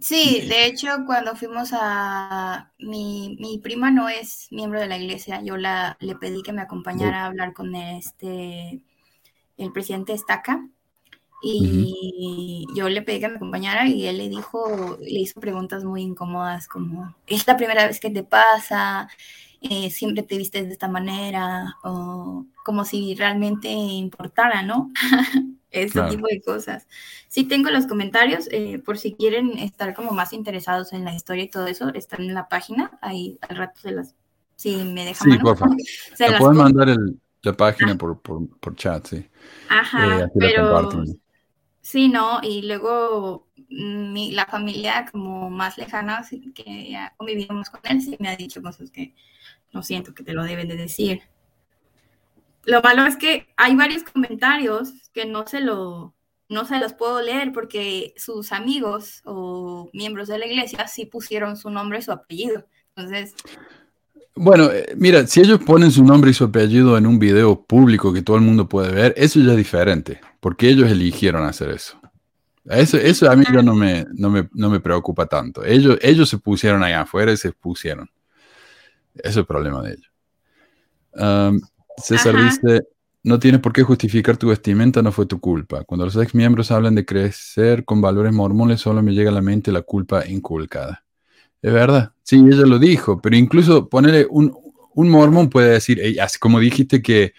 Sí, de hecho, cuando fuimos a... Mi, mi prima no es miembro de la iglesia, yo la, le pedí que me acompañara a hablar con este, el presidente Estaca, y yo le pedí que me acompañara y él le dijo, le hizo preguntas muy incómodas como, ¿es la primera vez que te pasa? Eh, ¿Siempre te vistes de esta manera? O como si realmente importara, ¿no? Ese Claro. tipo de cosas. Sí tengo los comentarios, eh, por si quieren estar como más interesados en la historia y todo eso, están en la página, ahí al rato se las, si me dejan sí, por favor. se las pueden mandar el- la página por, por, por chat, sí. Ajá, Eh, pero. Sí, ¿no? Y luego mm, la familia como más lejana, que ya convivíamos con él, sí me ha dicho cosas que no siento que te lo deben de decir. Lo malo es que hay varios comentarios que no se lo, no se los puedo leer porque sus amigos o miembros de la iglesia sí pusieron su nombre y su apellido. Entonces, Bueno, eh, mira, si ellos ponen su nombre y su apellido en un video público que todo el mundo puede ver, eso ya es diferente, porque ellos eligieron hacer eso. Eso, eso a mí no me, no me, no me preocupa tanto. Ellos, ellos se pusieron ahí afuera y se pusieron. Eso es el problema de ellos. Um, César Ajá. dice, no tienes por qué justificar tu vestimenta, no fue tu culpa. Cuando los ex miembros hablan de crecer con valores mormones, solo me llega a la mente la culpa inculcada. Es verdad, sí, ella lo dijo, pero incluso ponerle un, un mormón puede decir, "Ey, así como dijiste que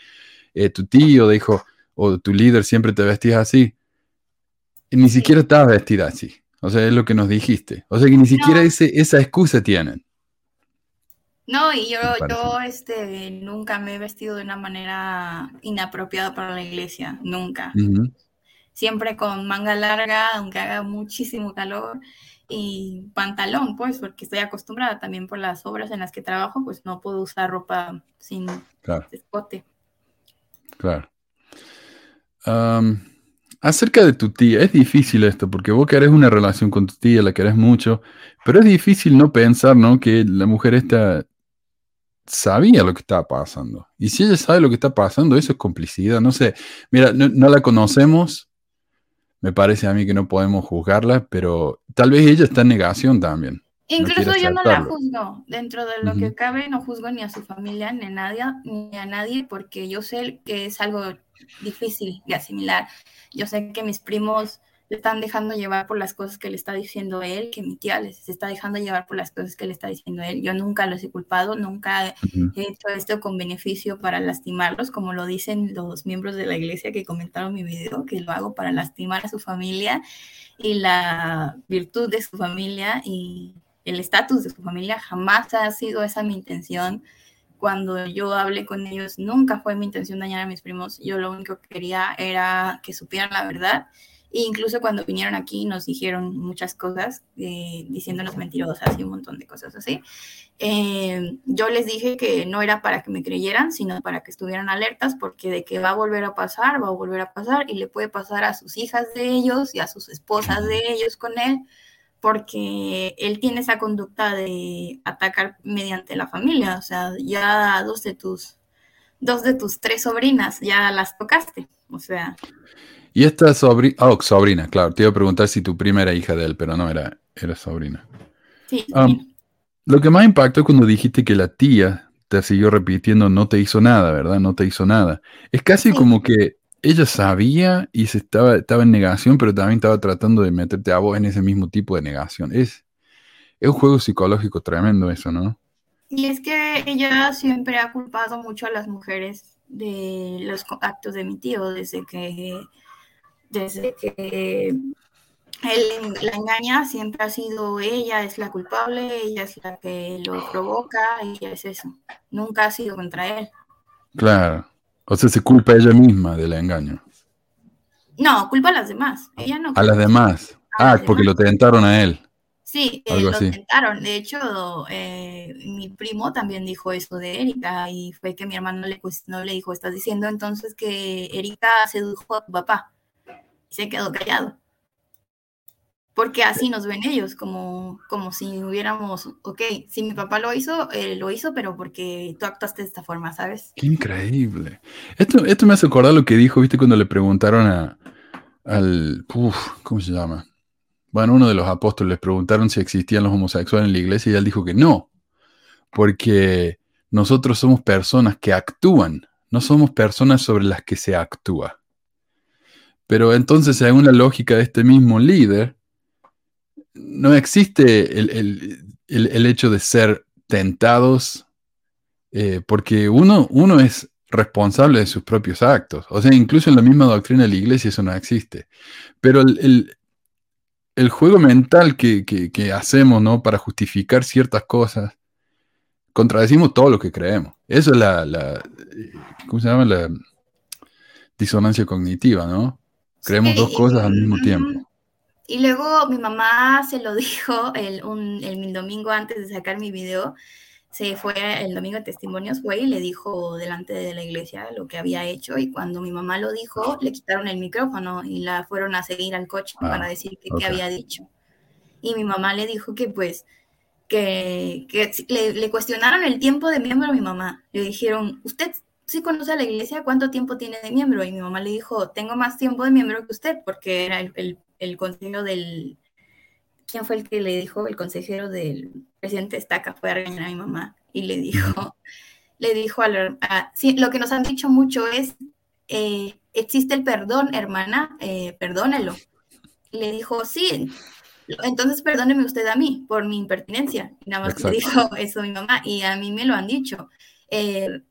eh, tu tío dijo, o tu líder siempre te vestías así, y ni Sí. siquiera estabas vestida así. O sea, es lo que nos dijiste. O sea, que ni siquiera No. ese, esa excusa tienen. No, y yo, yo este, nunca me he vestido de una manera inapropiada para la iglesia, nunca. Siempre con manga larga, aunque haga muchísimo calor, y pantalón, pues, porque estoy acostumbrada también por las obras en las que trabajo, pues no puedo usar ropa sin Claro, escote. claro. Acerca de tu tía, es difícil esto, porque vos querés una relación con tu tía, la querés mucho, pero es difícil no pensar, ¿no? Que la mujer esta sabía lo que estaba pasando. Y si ella sabe lo que está pasando, eso es complicidad. No sé, mira, no, no la conocemos, me parece a mí que no podemos juzgarla, pero tal vez ella está en negación también. Incluso yo no la juzgo. Dentro de lo que cabe, no juzgo ni a su familia, ni a nadie, ni a nadie, porque yo sé que es algo difícil de asimilar. Yo sé que mis primos se están dejando llevar por las cosas que le está diciendo él, que mi tía les está dejando llevar por las cosas que le está diciendo él. Yo nunca los he culpado, nunca he hecho esto con beneficio para lastimarlos, como lo dicen los miembros de la iglesia que comentaron mi video, que lo hago para lastimar a su familia y la virtud de su familia y el estatus de su familia. Jamás ha sido esa mi intención. Cuando yo hablé con ellos, nunca fue mi intención dañar a mis primos. Yo lo único que quería era que supieran la verdad. E incluso cuando vinieron aquí nos dijeron muchas cosas, eh, diciéndonos mentirosas y un montón de cosas así. Eh, yo les dije que no era para que me creyeran, sino para que estuvieran alertas, porque de que va a volver a pasar, va a volver a pasar y le puede pasar a sus hijas de ellos y a sus esposas de ellos con él, porque él tiene esa conducta de atacar mediante la familia. O sea, ya dos de tus, dos de tus tres sobrinas ya las tocaste. O sea, Y esta sobrina, oh, sobrina, claro, te iba a preguntar si tu prima era hija de él, pero no, era, era sobrina. sí, Um, lo que más impactó es cuando dijiste que la tía te siguió repitiendo, no te hizo nada, ¿verdad? No te hizo nada. Es casi como que ella sabía y se estaba, estaba en negación, pero también estaba tratando de meterte a vos en ese mismo tipo de negación. Es, es un juego psicológico tremendo eso, ¿no? Y es que ella siempre ha culpado mucho a las mujeres de los actos de mi tío desde que desde que él la engaña siempre ha sido ella es la culpable, ella es la que lo provoca, ella es eso. Nunca ha sido contra él. Claro. O sea, se culpa ella misma del engaño. No, culpa a las demás. Ella no. A las demás. ah, porque lo tentaron a él. Sí, eh, lo tentaron. De hecho, eh, mi primo también dijo eso de Erika y fue que mi hermano le, no le dijo, estás diciendo entonces que Erika sedujo a tu papá. Se quedó callado. Porque así nos ven ellos, como, como si hubiéramos, ok, si mi papá lo hizo, lo hizo, pero porque tú actuaste de esta forma, ¿sabes? Qué increíble. Esto, esto me hace acordar lo que dijo, viste, cuando le preguntaron a, al, ¿cómo se llama? bueno, uno de los apóstoles les preguntaron si existían los homosexuales en la iglesia y él dijo que no, porque nosotros somos personas que actúan, no somos personas sobre las que se actúa. Pero entonces, según la lógica de este mismo líder, no existe el, hecho de ser tentados, eh, porque uno, uno es responsable de sus propios actos. O sea, incluso en la misma doctrina de la iglesia eso no existe. Pero el, el juego mental que, hacemos, ¿no? Para justificar ciertas cosas, contradecimos todo lo que creemos. Eso es la, ¿cómo se llama? La disonancia cognitiva, ¿no? Creemos dos cosas al mismo tiempo. Y luego mi mamá se lo dijo el, un, el domingo antes de sacar mi video se fue el domingo de testimonios, fue y le dijo delante de la iglesia lo que había hecho y cuando mi mamá lo dijo, le quitaron el micrófono y la fueron a seguir al coche ah, para decir qué había dicho. Y mi mamá le dijo que pues, que, que le, le, cuestionaron el tiempo de miembro a mi mamá. Le dijeron, ¿usted sí conoce a la iglesia? ¿Cuánto tiempo tiene de miembro? Y mi mamá le dijo, tengo más tiempo de miembro que usted porque era el, el, el consejo del, ¿quién fue el que le dijo? El consejero del presidente Estaca fue a regañar a mi mamá y le dijo, le dijo a, lo que nos han dicho mucho es, eh, existe el perdón, hermana, eh, perdónelo. Y le dijo, sí, entonces perdóneme usted a mí por mi impertinencia. Y nada más le dijo eso a mi mamá y a mí me lo han dicho. Eh,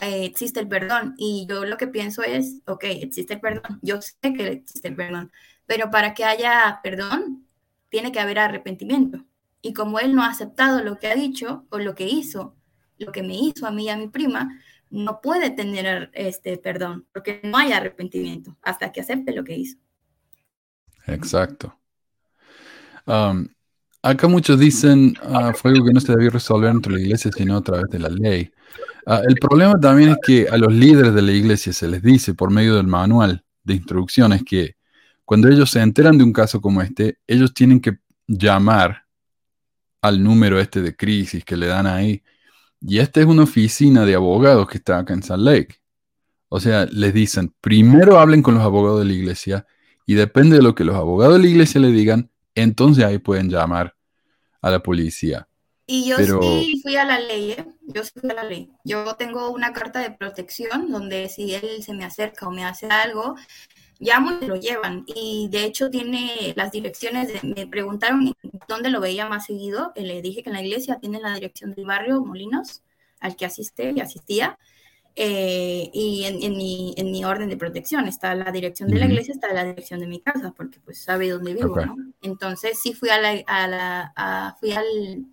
existe el perdón y yo lo que pienso es, ok, existe el perdón, yo sé que existe el perdón, pero para que haya perdón tiene que haber arrepentimiento. Y como él no ha aceptado lo que ha dicho o lo que hizo, lo que me hizo a mí y a mi prima, no puede tener este perdón, porque no hay arrepentimiento hasta que acepte lo que hizo. Exacto. Um, acá muchos dicen, uh, que no se debió resolver entre la iglesia, sino a través de la ley. Ah, el problema también es que a los líderes de la iglesia se les dice por medio del manual de instrucciones que cuando ellos se enteran de un caso como este, ellos tienen que llamar al número este de crisis que le dan ahí. Y esta es una oficina de abogados que está acá en Salt Lake. O sea, les dicen, primero hablen con los abogados de la iglesia y depende de lo que los abogados de la iglesia le digan, entonces ahí pueden llamar a la policía. Y yo sí fui a la ley, ¿eh? yo sí fui a la ley. Yo tengo una carta de protección donde si él se me acerca o me hace algo, llamo y lo llevan. Y de hecho tiene las direcciones, me preguntaron dónde lo veía más seguido. Le dije que en la iglesia tiene la dirección del barrio Molinos, al que asiste y asistía. Eh, y en, mi, en mi orden de protección está la dirección de la iglesia, está la dirección de mi casa, porque pues sabe dónde vivo, ¿no? Entonces sí fui a la, a la fui al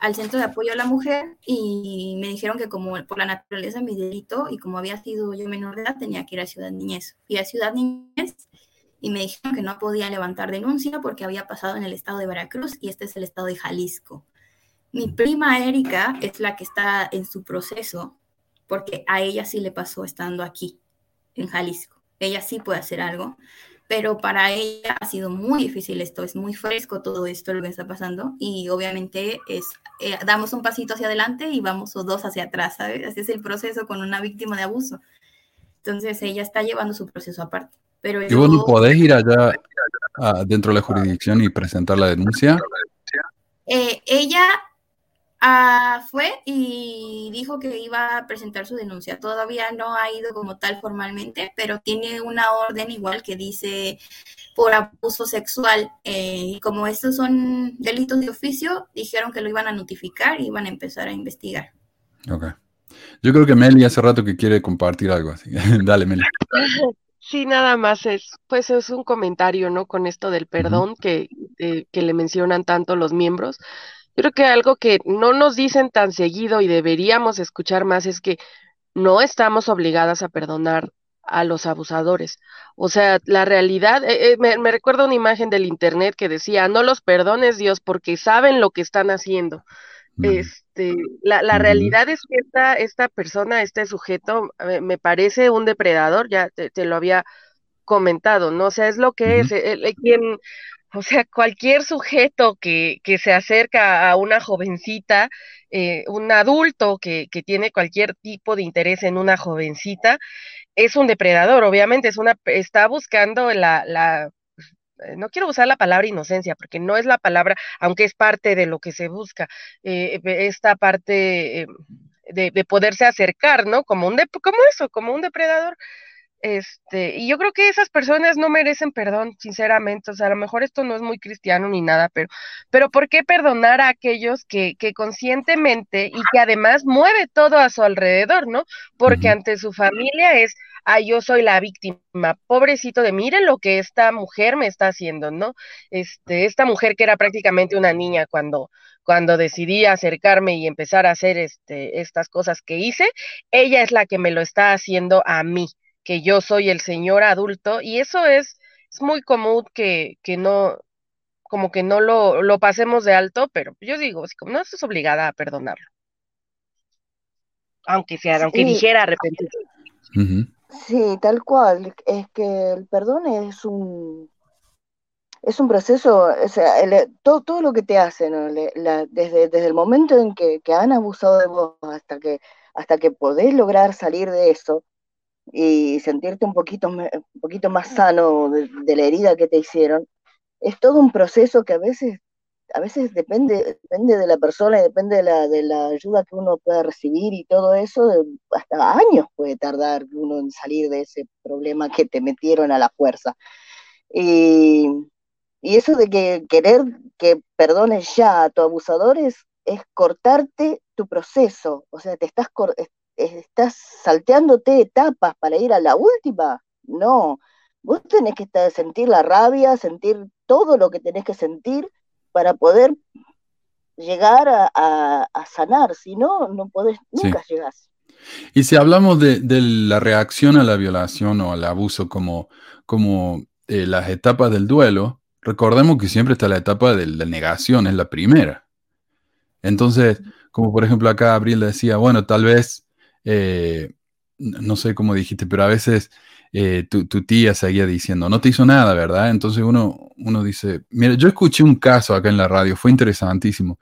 al Centro de Apoyo a la Mujer y me dijeron que como por la naturaleza de mi delito y como había sido yo menor de edad, tenía que ir a Ciudad Niñez. Fui a Ciudad Niñez y me dijeron que no podía levantar denuncia porque había pasado en el estado de Veracruz y este es el estado de Jalisco. Mi prima Erika es la que está en su proceso porque a ella sí le pasó estando aquí, en Jalisco. Ella sí puede hacer algo, pero para ella ha sido muy difícil esto, es muy fresco todo esto lo que está pasando y obviamente es, eh, damos un pasito hacia adelante y vamos o dos hacia atrás, ¿sabes? Así es el proceso con una víctima de abuso. Entonces ella está llevando su proceso aparte. Pero ¿Y vos no podés ir allá dentro de la jurisdicción y presentar la denuncia? Eh, ella Ah, fue y dijo que iba a presentar su denuncia. Todavía no ha ido como tal formalmente, pero tiene una orden igual que dice por abuso sexual. Eh, y como estos son delitos de oficio, dijeron que lo iban a notificar y iban a empezar a investigar. Ok. Yo creo que Meli hace rato que quiere compartir algo así. Dale, Meli. Sí, nada más es, pues es un comentario, ¿no? Con esto del perdón que, eh, que le mencionan tanto los miembros. Creo que algo que no nos dicen tan seguido y deberíamos escuchar más es que no estamos obligadas a perdonar a los abusadores. O sea, la realidad, eh, eh, me, recuerda una imagen del internet que decía, no los perdones Dios porque saben lo que están haciendo. Este, la, la realidad es que esta, esta persona, este sujeto, eh, me parece un depredador, ya te, te, lo había comentado, ¿no? O sea, es lo que es, el, el, quien, o sea, cualquier sujeto que, que se acerca a una jovencita, eh, un adulto que, que tiene cualquier tipo de interés en una jovencita, es un depredador, obviamente, es una, está buscando la, la, no quiero usar la palabra inocencia, porque no es la palabra, aunque es parte de lo que se busca, eh, esta parte eh, de, de, poderse acercar, ¿no? Como un, de, como eso, como un depredador. Este, y yo creo que esas personas no merecen perdón, sinceramente. O sea, a lo mejor esto no es muy cristiano ni nada, pero, pero ¿por qué perdonar a aquellos que, que conscientemente y que además mueve todo a su alrededor, ¿no? Porque ante su familia es, ah, yo soy la víctima, pobrecito de, miren lo que esta mujer me está haciendo, ¿no? Este, esta mujer que era prácticamente una niña cuando, cuando decidí acercarme y empezar a hacer este, estas cosas que hice, ella es la que me lo está haciendo a mí que yo soy el señor adulto y eso es, es muy común que, que no, como que no lo, lo pasemos de alto, pero yo digo, como no estás obligada a perdonarlo. Aunque sea, aunque sí. dijera arrepentirse. Uh -huh. Sí, tal cual. Es que el perdón es un es un proceso, o sea, el, todo, todo lo que te hacen, ¿no? La, desde, desde el momento en que, que, han abusado de vos hasta que, hasta que podés lograr salir de eso, y sentirte un poquito, un poquito más sano de, de, la herida que te hicieron, es todo un proceso que a veces, a veces depende, depende de la persona y depende de la, de la ayuda que uno pueda recibir y todo eso, hasta años puede tardar uno en salir de ese problema que te metieron a la fuerza. Y, y eso de que querer que perdones ya a tu abusador es, es cortarte tu proceso, o sea, te estás, estás salteándote etapas para ir a la última. No, vos tenés que estar, sentir la rabia, sentir todo lo que tenés que sentir para poder llegar a, a, a sanar, si no, no podés, nunca sí. llegás. Y si hablamos de, de, la reacción a la violación o al abuso como, como eh, las etapas del duelo, recordemos que siempre está la etapa de la negación, es la primera. Entonces, como por ejemplo acá Abril decía, bueno, tal vez eh, no sé cómo dijiste, pero a veces eh, tu, tía seguía diciendo, no te hizo nada, ¿verdad? Entonces uno, uno dice, mira, yo escuché un caso acá en la radio, fue interesantísimo,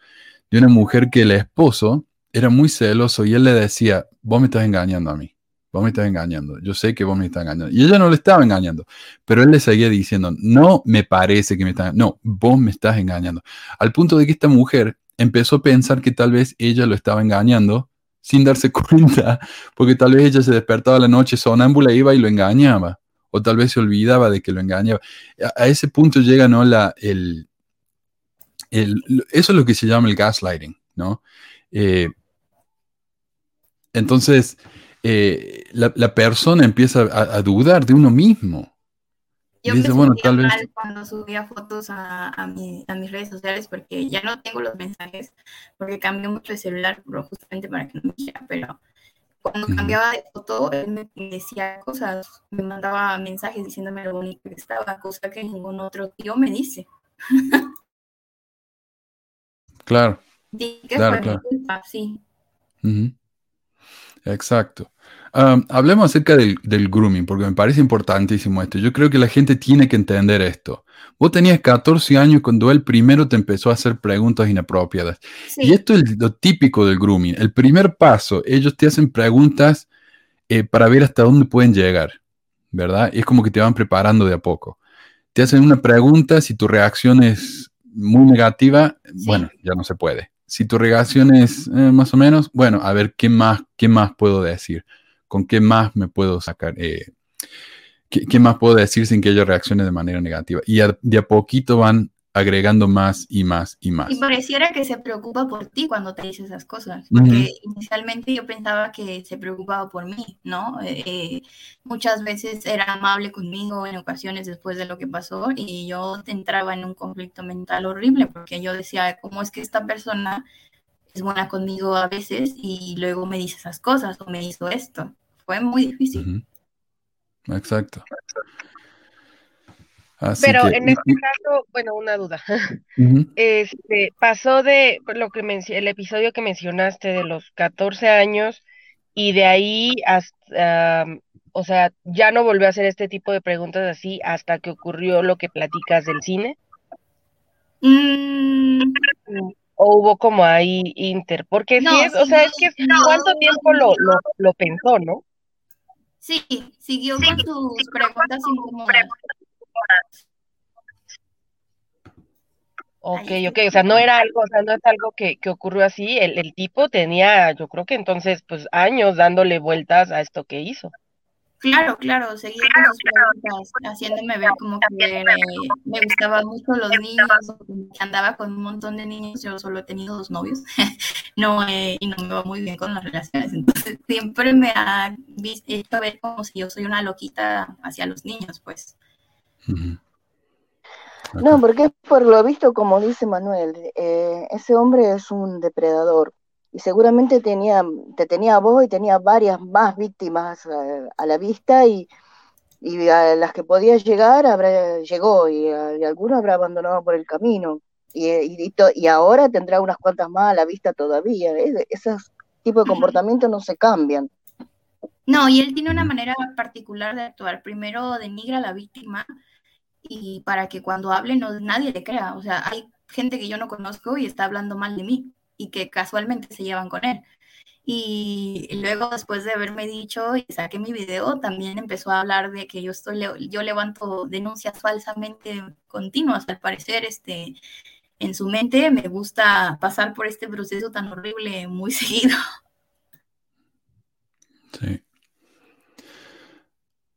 de una mujer que el esposo era muy celoso y él le decía, vos me estás engañando a mí, vos me estás engañando, yo sé que vos me estás engañando. Y ella no le estaba engañando, pero él le seguía diciendo, no me parece que me estás, no, vos me estás engañando. Al punto de que esta mujer empezó a pensar que tal vez ella lo estaba engañando sin darse cuenta, porque tal vez ella se despertaba la noche sonámbula, iba y lo engañaba, o tal vez se olvidaba de que lo engañaba. A, ese punto llega, ¿no? La, el, el, eso es lo que se llama el gaslighting, ¿no? Eh, entonces, eh, la, la, persona empieza a, dudar de uno mismo. Yo dice, me bueno, tal vez... cuando subía fotos a, a, mi, a, mis redes sociales porque ya no tengo los mensajes porque cambió mucho de celular justamente para que no me dijera, pero cuando uh -huh. cambiaba de foto él me decía cosas, me mandaba mensajes diciéndome lo bonito que estaba, cosa que ningún otro tío me dice. claro. Que claro, fue claro. mi culpa, sí. Uh -huh. Exacto. Um, hablemos acerca del, del, grooming, porque me parece importantísimo esto. Yo creo que la gente tiene que entender esto. Vos tenías 14 años cuando él primero te empezó a hacer preguntas inapropiadas. Sí. Y esto es lo típico del grooming. El primer paso, ellos te hacen preguntas eh, para ver hasta dónde pueden llegar, ¿verdad? Y es como que te van preparando de a poco. Te hacen una pregunta, si tu reacción es muy negativa, sí. bueno, ya no se puede. si tu reacción es eh, más o menos, bueno, a ver, ¿qué más, qué más puedo decir? ¿Con qué más me puedo sacar? Eh, ¿qué, más puedo decir sin que ella reaccione de manera negativa? Y de a poquito van agregando más y más y más. Y pareciera que se preocupa por ti cuando te dice esas cosas, porque inicialmente yo pensaba que se preocupaba por mí, ¿no? Eh, eh, muchas veces era amable conmigo en ocasiones después de lo que pasó y yo entraba en un conflicto mental horrible porque yo decía, ¿cómo es que esta persona es buena conmigo a veces y luego me dice esas cosas o me hizo esto? Fue muy difícil. Exacto. Pero en este caso, bueno, una duda. Este pasó de lo que el episodio que mencionaste de los 14 años y de ahí hasta, o sea, ya no volvió a hacer este tipo de preguntas así hasta que ocurrió lo que platicas del cine. Mm. O hubo como ahí inter, porque sí es, o sea, es que cuánto tiempo lo, lo, lo pensó, ¿no? Sí, siguió con sus preguntas incómodas. Ok, ok, o sea, no era algo, o sea, no es algo que, que ocurrió así, el, el, tipo tenía, yo creo que entonces, pues años dándole vueltas a esto que hizo. Claro, claro, seguía con sus preguntas, haciéndome ver como que me gustaban mucho los niños, que andaba con un montón de niños, yo solo he tenido dos novios, no, eh, y no me va muy bien con las relaciones, entonces siempre me ha visto ver como si yo soy una loquita hacia los niños, pues. No, porque por lo visto, como dice Manuel, eh, ese hombre es un depredador y seguramente tenía, te tenía a vos y tenía varias más víctimas eh, a, la vista y, y, a las que podía llegar habrá, llegó y, a, y alguno habrá abandonado por el camino y, y, y, ahora tendrá unas cuantas más a la vista todavía. esos tipos de comportamientos no se cambian. No, y él tiene una manera particular de actuar. Primero denigra a la víctima y para que cuando hable no, nadie le crea. O sea, hay gente que yo no conozco y está hablando mal de mí y que casualmente se llevan con él. Y luego después de haberme dicho y saqué mi video, también empezó a hablar de que yo estoy yo levanto denuncias falsamente continuas. Al parecer, este en su mente me gusta pasar por este proceso tan horrible muy seguido. Sí.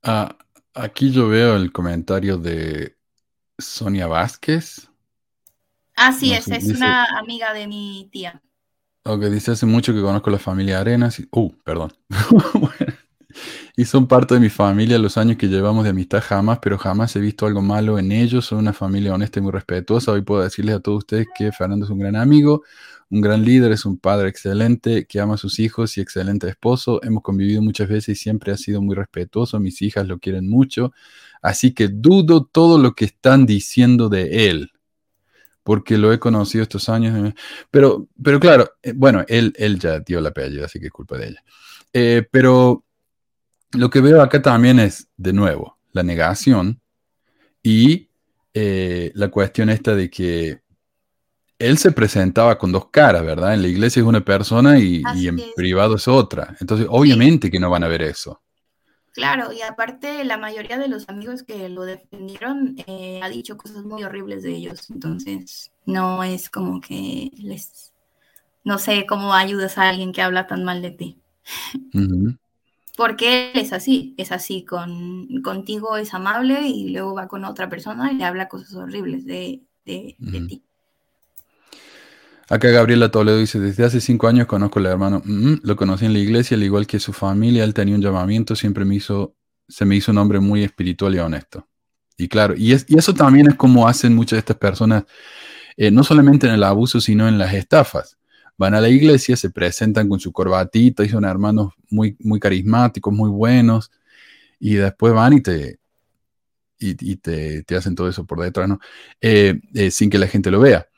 Ah, Aquí yo veo el comentario de Sonia Vázquez. Así es, es una amiga de mi tía. Ok, dice hace mucho que conozco la familia Arenas. Y, uh, perdón. y son parte de mi familia los años que llevamos de amistad jamás, pero jamás he visto algo malo en ellos. Son una familia honesta y muy respetuosa. Hoy puedo decirles a todos ustedes que Fernando es un gran amigo, un gran líder, es un padre excelente, que ama a sus hijos y excelente esposo. Hemos convivido muchas veces y siempre ha sido muy respetuoso. Mis hijas lo quieren mucho. Así que dudo todo lo que están diciendo de él, porque lo he conocido estos años. Pero, pero claro, eh, bueno, él, él ya dio la apellido, así que es culpa de ella. Eh, pero lo que veo acá también es, de nuevo, la negación y eh, la cuestión esta de que él se presentaba con dos caras, ¿verdad? En la iglesia es una persona y, en privado es otra. Entonces, obviamente que no van a ver eso. Claro, y aparte la mayoría de los amigos que lo defendieron eh, ha dicho cosas muy horribles de ellos. Entonces, no es como que les... No sé cómo ayudas a alguien que habla tan mal de ti. Porque él es así, es así, con, contigo es amable y luego va con otra persona y le habla cosas horribles de, de ti. Acá Gabriela Toledo dice, desde hace cinco años conozco al hermano, mm, lo conocí en la iglesia, al igual que su familia, él tenía un llamamiento, siempre me hizo, se me hizo un hombre muy espiritual y honesto. Y claro, y, es, y eso también es como hacen muchas de estas personas, eh, no solamente en el abuso, sino en las estafas. Van a la iglesia, se presentan con su corbatita y son hermanos muy, muy carismáticos, muy buenos, y después van y te, y, te, te, hacen todo eso por detrás, ¿no? Eh, eh, sin que la gente lo vea.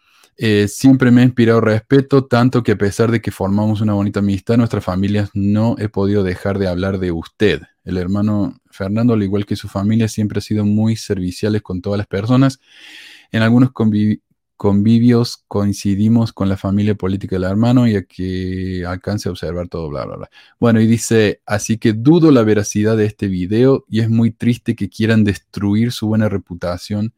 Eh, siempre me ha inspirado respeto, tanto que a pesar de que formamos una bonita amistad, nuestras familias no he podido dejar de hablar de usted. El hermano Fernando, al igual que su familia, siempre ha sido muy serviciales con todas las personas. En algunos convivios coincidimos con la familia política del hermano y a que alcance a observar todo, bla, bla, bla. Bueno, y dice, así que dudo la veracidad de este video y es muy triste que quieran destruir su buena reputación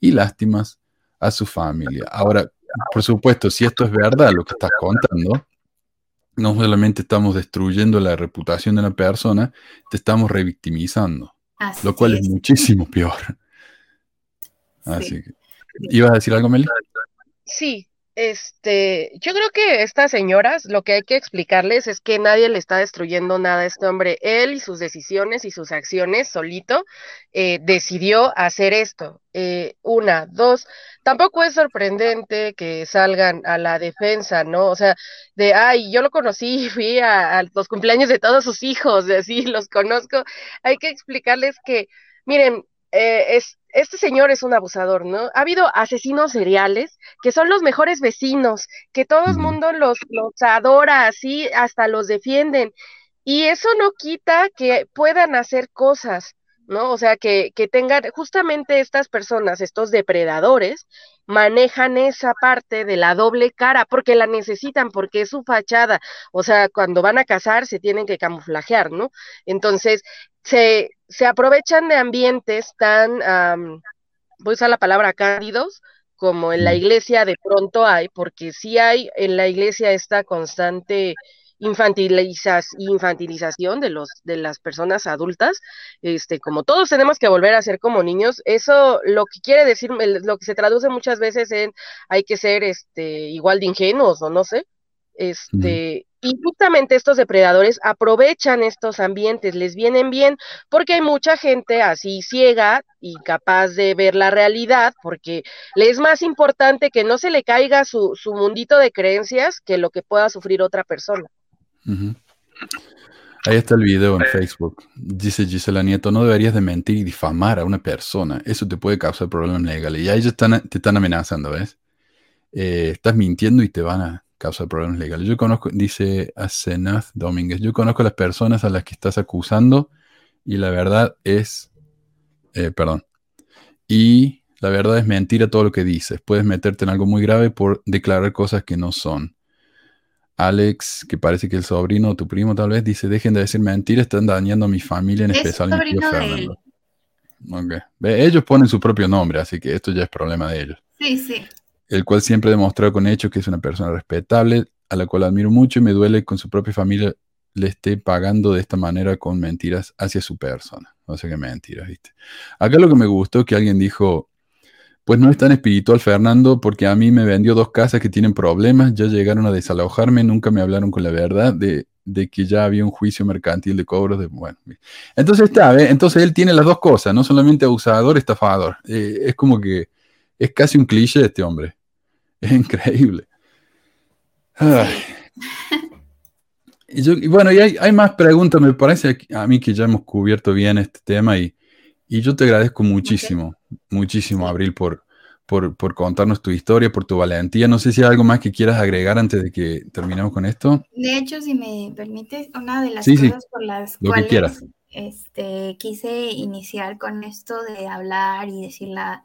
y lástimas a su familia. Ahora, por supuesto, si esto es verdad lo que estás contando, no solamente estamos destruyendo la reputación de una persona, te estamos revictimizando, lo cual es. muchísimo peor. Así que, ¿ibas a decir algo, Meli? Sí, este, yo creo que estas señoras lo que hay que explicarles es que nadie le está destruyendo nada a este hombre. Él y sus decisiones y sus acciones solito eh, decidió hacer esto. Eh, una, dos, tampoco es sorprendente que salgan a la defensa, ¿no? O sea, de, ay, yo lo conocí, fui a, a los cumpleaños de todos sus hijos, así, los conozco. Hay que explicarles que, miren, eh, es, este señor es un abusador, ¿no? Ha habido asesinos seriales que son los mejores vecinos, que todo el mundo los, los adora así, hasta los defienden. Y eso no quita que puedan hacer cosas, ¿no? O sea, que, que tengan justamente estas personas, estos depredadores, manejan esa parte de la doble cara porque la necesitan, porque es su fachada. O sea, cuando van a casar se tienen que camuflajear, ¿no? Entonces, se, se aprovechan de ambientes tan, voy a usar la palabra cándidos, como en la iglesia de pronto hay, porque sí hay en la iglesia esta constante infantilización de los de las personas adultas, este como todos tenemos que volver a ser como niños, eso lo que quiere decir lo que se traduce muchas veces en hay que ser este igual de ingenuos o no sé, este y justamente estos depredadores aprovechan estos ambientes, les vienen bien, porque hay mucha gente así ciega, incapaz de ver la realidad, porque le es más importante que no se le caiga su, su mundito de creencias que lo que pueda sufrir otra persona. Ahí está el video en Facebook. Dice Gisela Nieto, no deberías de mentir y difamar a una persona. Eso te puede causar problemas legales. Y ahí están, te están amenazando, ¿ves? Eh, estás mintiendo y te van a causa problemas legales. Yo conozco, dice Asenath Domínguez, yo conozco a las personas a las que estás acusando y la verdad es, eh, perdón, y la verdad es mentira todo lo que dices. Puedes meterte en algo muy grave por declarar cosas que no son. Alex, que parece que el sobrino o tu primo tal vez, dice, dejen de decir mentiras, están dañando a mi familia, en especial a mi tío Fernando. Ellos ponen su propio nombre, así que esto ya es problema de ellos. Sí, sí el cual siempre ha demostrado con hechos que es una persona respetable, a la cual admiro mucho y me duele con su propia familia le esté pagando de esta manera con mentiras hacia su persona. No sé qué mentiras, ¿viste? Acá lo que me gustó que alguien dijo, pues no es tan espiritual Fernando porque a mí me vendió dos casas que tienen problemas, ya llegaron a desalojarme, nunca me hablaron con la verdad de, que ya había un juicio mercantil de cobros de... Bueno, entonces está, entonces él tiene las dos cosas, no solamente abusador, estafador. Eh, es como que es casi un cliché este hombre. Es increíble. Y, bueno, y hay, más preguntas, me parece a mí que ya hemos cubierto bien este tema y, yo te agradezco muchísimo, muchísimo, Abril, por, por, contarnos tu historia, por tu valentía. No sé si hay algo más que quieras agregar antes de que terminemos con esto. De hecho, si me permites, una de las cosas por las cuales Este, quise iniciar con esto de hablar y decir la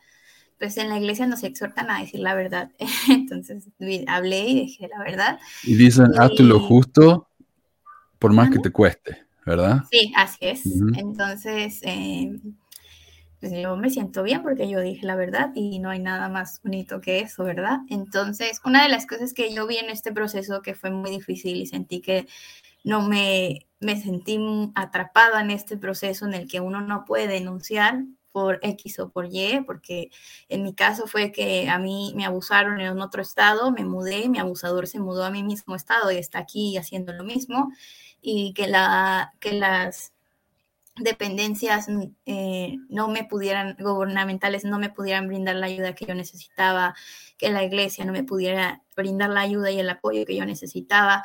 pues en la iglesia nos exhortan a decir la verdad. Entonces hablé y dije la verdad. Y dicen, hazte lo justo por más que te cueste, ¿verdad? Sí, así es. Entonces, em, pues yo me siento bien porque yo dije la verdad y no hay nada más bonito que eso, ¿verdad? Entonces, una de las cosas que yo vi en este proceso que fue muy difícil y sentí que no me, me sentí atrapada en este proceso en el que uno no puede denunciar por X o por Y, porque en mi caso fue que a mí me abusaron en otro estado, me mudé, mi abusador se mudó a mi mismo estado y está aquí haciendo lo mismo, y que, la, que las dependencias eh, no me pudieran, gubernamentales no me pudieran brindar la ayuda que yo necesitaba, que la iglesia no me pudiera brindar la ayuda y el apoyo que yo necesitaba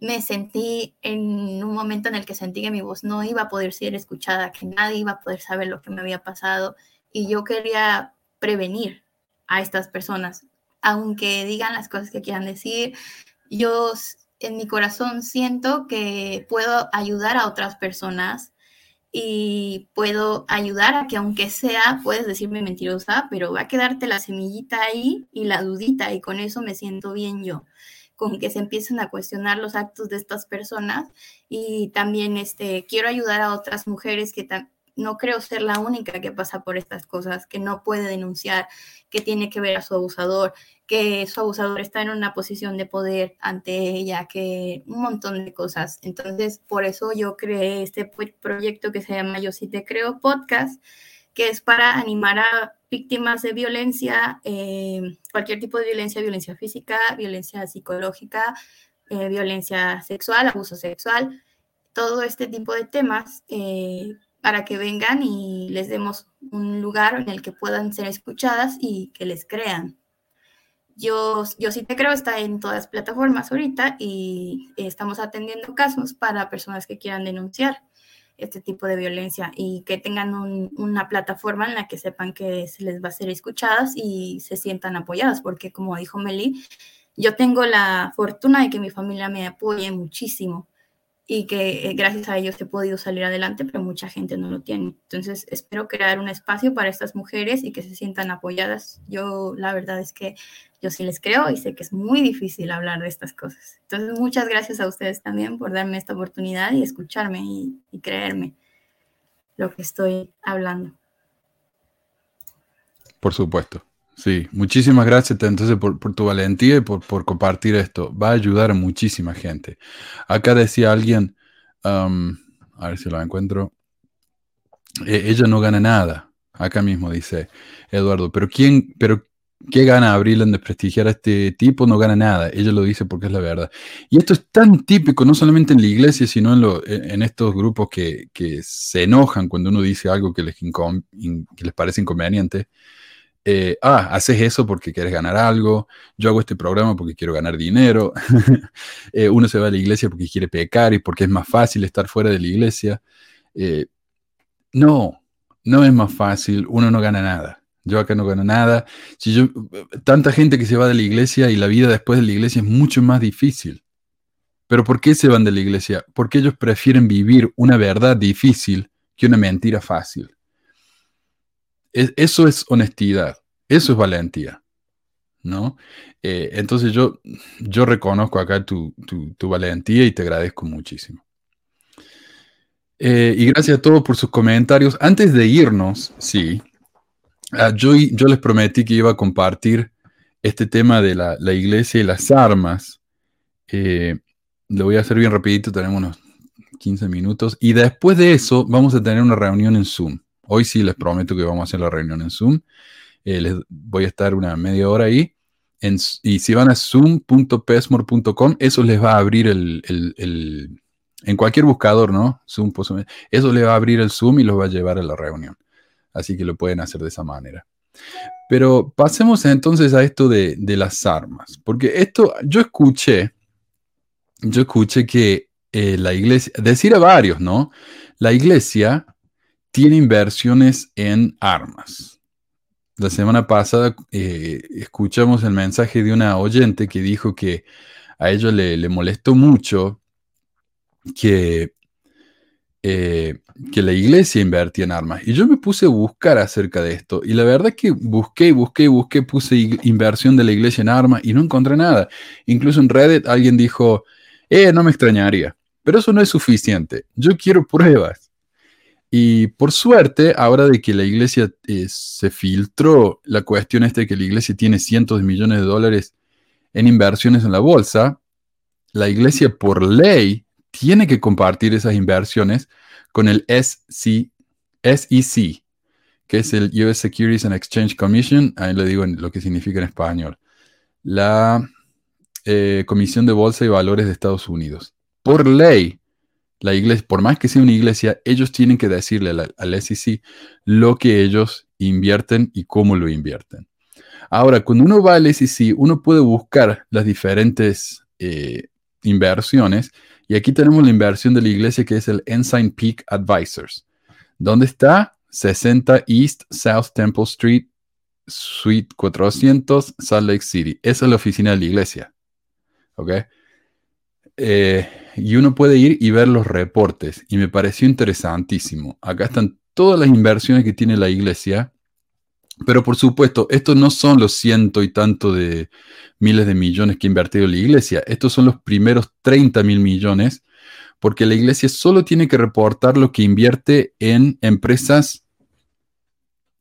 me sentí en un momento en el que sentí que mi voz no iba a poder ser escuchada, que nadie iba a poder saber lo que me había pasado y yo quería prevenir a estas personas, aunque digan las cosas que quieran decir, yo en mi corazón siento que puedo ayudar a otras personas y puedo ayudar a que aunque sea, puedes decirme mentirosa, pero va a quedarte la semillita ahí y la dudita y con eso me siento bien yo con que se empiecen a cuestionar los actos de estas personas y también este, quiero ayudar a otras mujeres que no creo ser la única que pasa por estas cosas, que no puede denunciar, que tiene que ver a su abusador, que su abusador está en una posición de poder ante ella, que un montón de cosas. Entonces, por eso yo creé este proyecto que se llama Yo sí te creo podcast, que es para animar a víctimas de violencia, eh, cualquier tipo de violencia, violencia física, violencia psicológica, eh, violencia sexual, abuso sexual, todo este tipo de temas eh, para que vengan y les demos un lugar en el que puedan ser escuchadas y que les crean. Yo, yo sí te creo, está en todas plataformas ahorita y estamos atendiendo casos para personas que quieran denunciar este tipo de violencia y que tengan una plataforma en la que sepan que se les va a ser escuchadas y se sientan apoyadas, porque como dijo Meli, yo tengo la fortuna de que mi familia me apoye muchísimo y que eh, gracias a ellos he podido salir adelante, pero mucha gente no lo tiene. Entonces, espero crear un espacio para estas mujeres y que se sientan apoyadas. Yo, la verdad es que yo sí les creo y sé que es muy difícil hablar de estas cosas. Entonces, muchas gracias a ustedes también por darme esta oportunidad y escucharme y, y creerme lo que estoy hablando. Por supuesto. Sí, muchísimas gracias entonces por, tu valentía y por, compartir esto. Va a ayudar a muchísima gente. Acá decía alguien, um, a ver si lo encuentro, e, ella no gana nada. Acá mismo dice Eduardo, pero ¿quién, pero ¿qué gana Abril en desprestigiar a este tipo? No gana nada. Ella lo dice porque es la verdad. Y esto es tan típico, no solamente en la iglesia, sino en, lo, en estos grupos que, se enojan cuando uno dice algo que les, que les parece inconveniente eh, ah, haces eso porque quieres ganar algo, yo hago este programa porque quiero ganar dinero, eh, uno se va a la iglesia porque quiere pecar y porque es más fácil estar fuera de la iglesia. Eh, no, no es más fácil, uno no gana nada. Yo acá no gano nada. Si yo, tanta gente que se va de la iglesia y la vida después de la iglesia es mucho más difícil. Pero ¿por qué se van de la iglesia? Porque ellos prefieren vivir una verdad difícil que una mentira fácil eso es honestidad, eso es valentía, ¿no? Eh, entonces yo, yo reconozco acá tu, valentía y te agradezco muchísimo. Eh, y gracias a todos por sus comentarios. Antes de irnos, sí, ah, yo, les prometí que iba a compartir este tema de la, iglesia y las armas. Eh, lo voy a hacer bien rapidito, tenemos unos 15 minutos. Y después de eso vamos a tener una reunión en Zoom. Hoy sí les prometo que vamos a hacer la reunión en Zoom. Eh, les voy a estar una media hora ahí. y si van a zoom.pesmore.com, eso les va a abrir el, en cualquier buscador, ¿no? Zoom, eso les va a abrir el Zoom y los va a llevar a la reunión. Así que lo pueden hacer de esa manera. Pero pasemos entonces a esto de, las armas, porque esto yo escuché, yo escuché que eh, la iglesia, decir a varios, ¿no? La iglesia tiene inversiones en armas. La semana pasada eh, escuchamos el mensaje de una oyente que dijo que a ella le, molestó mucho que, eh, que la iglesia invertía en armas. Y yo me puse a buscar acerca de esto. Y la verdad es que busqué busqué busqué, puse inversión de la iglesia en armas y no encontré nada. Incluso en Reddit alguien dijo, eh, no me extrañaría. Pero eso no es suficiente. Yo quiero pruebas. Y por suerte, ahora de que la iglesia eh, se filtró la cuestión esta de que la iglesia tiene cientos de millones de dólares en inversiones en la bolsa, la iglesia por ley tiene que compartir esas inversiones con el SEC, que es el US Securities and Exchange Commission, ahí le digo lo que significa en español, la eh, Comisión de Bolsa y Valores de Estados Unidos. Por ley, la iglesia, por más que sea una iglesia, ellos tienen que decirle al, SEC lo que ellos invierten y cómo lo invierten. Ahora, cuando uno va al SEC, uno puede buscar las diferentes eh, inversiones. Y aquí tenemos la inversión de la iglesia que es el Ensign Peak Advisors. ¿Dónde está? 60 East South Temple Street, Suite 400, Salt Lake City. Esa es la oficina de la iglesia. ¿Ok? Eh, y uno puede ir y ver los reportes. Y me pareció interesantísimo. Acá están todas las inversiones que tiene la iglesia. Pero por supuesto, estos no son los ciento y tanto de miles de millones que ha invertido la iglesia. Estos son los primeros 30 mil millones. porque la iglesia solo tiene que reportar lo que invierte en empresas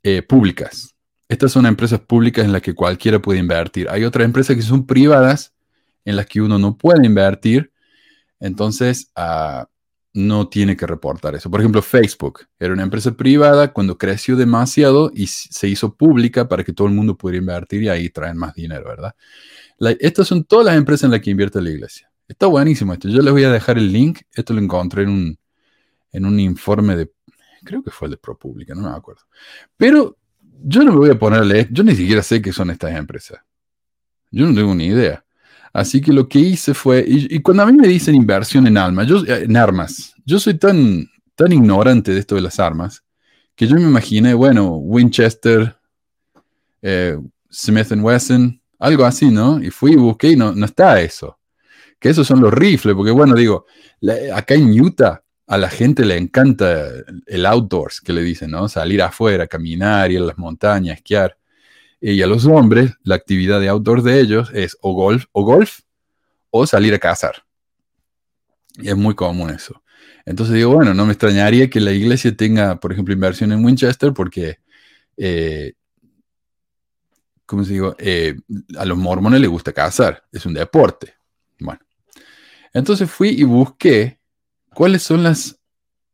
eh, públicas. Estas son empresas públicas en las que cualquiera puede invertir. Hay otras empresas que son privadas en las que uno no puede invertir, entonces ah, no tiene que reportar eso. Por ejemplo, Facebook era una empresa privada cuando creció demasiado y se hizo pública para que todo el mundo pudiera invertir y ahí traen más dinero, ¿verdad? estas son todas las empresas en las que invierte la iglesia. Está buenísimo esto. Yo les voy a dejar el link. Esto lo encontré en un, en un informe de, creo que fue el de ProPublica, no me acuerdo. Pero yo no me voy a poner yo ni siquiera sé qué son estas empresas. Yo no tengo ni idea. Así que lo que hice fue, y, cuando a mí me dicen inversión en almas, yo, eh, en armas, yo soy tan, tan ignorante de esto de las armas, que yo me imaginé, bueno, Winchester, eh, Smith Wesson, algo así, ¿no? Y fui y busqué y no, no está eso. Que esos son los rifles, porque bueno, digo, acá en Utah a la gente le encanta el outdoors, que le dicen, ¿no? Salir afuera, caminar, ir a las montañas, esquiar. Y a los hombres, la actividad de outdoors de ellos es o golf o, golf, o salir a cazar. Y es muy común eso. Entonces digo, bueno, no me extrañaría que la iglesia tenga, por ejemplo, inversión en Winchester porque, eh, ¿cómo se digo? Eh, a los mormones les gusta cazar, es un deporte. Bueno, entonces fui y busqué cuáles son las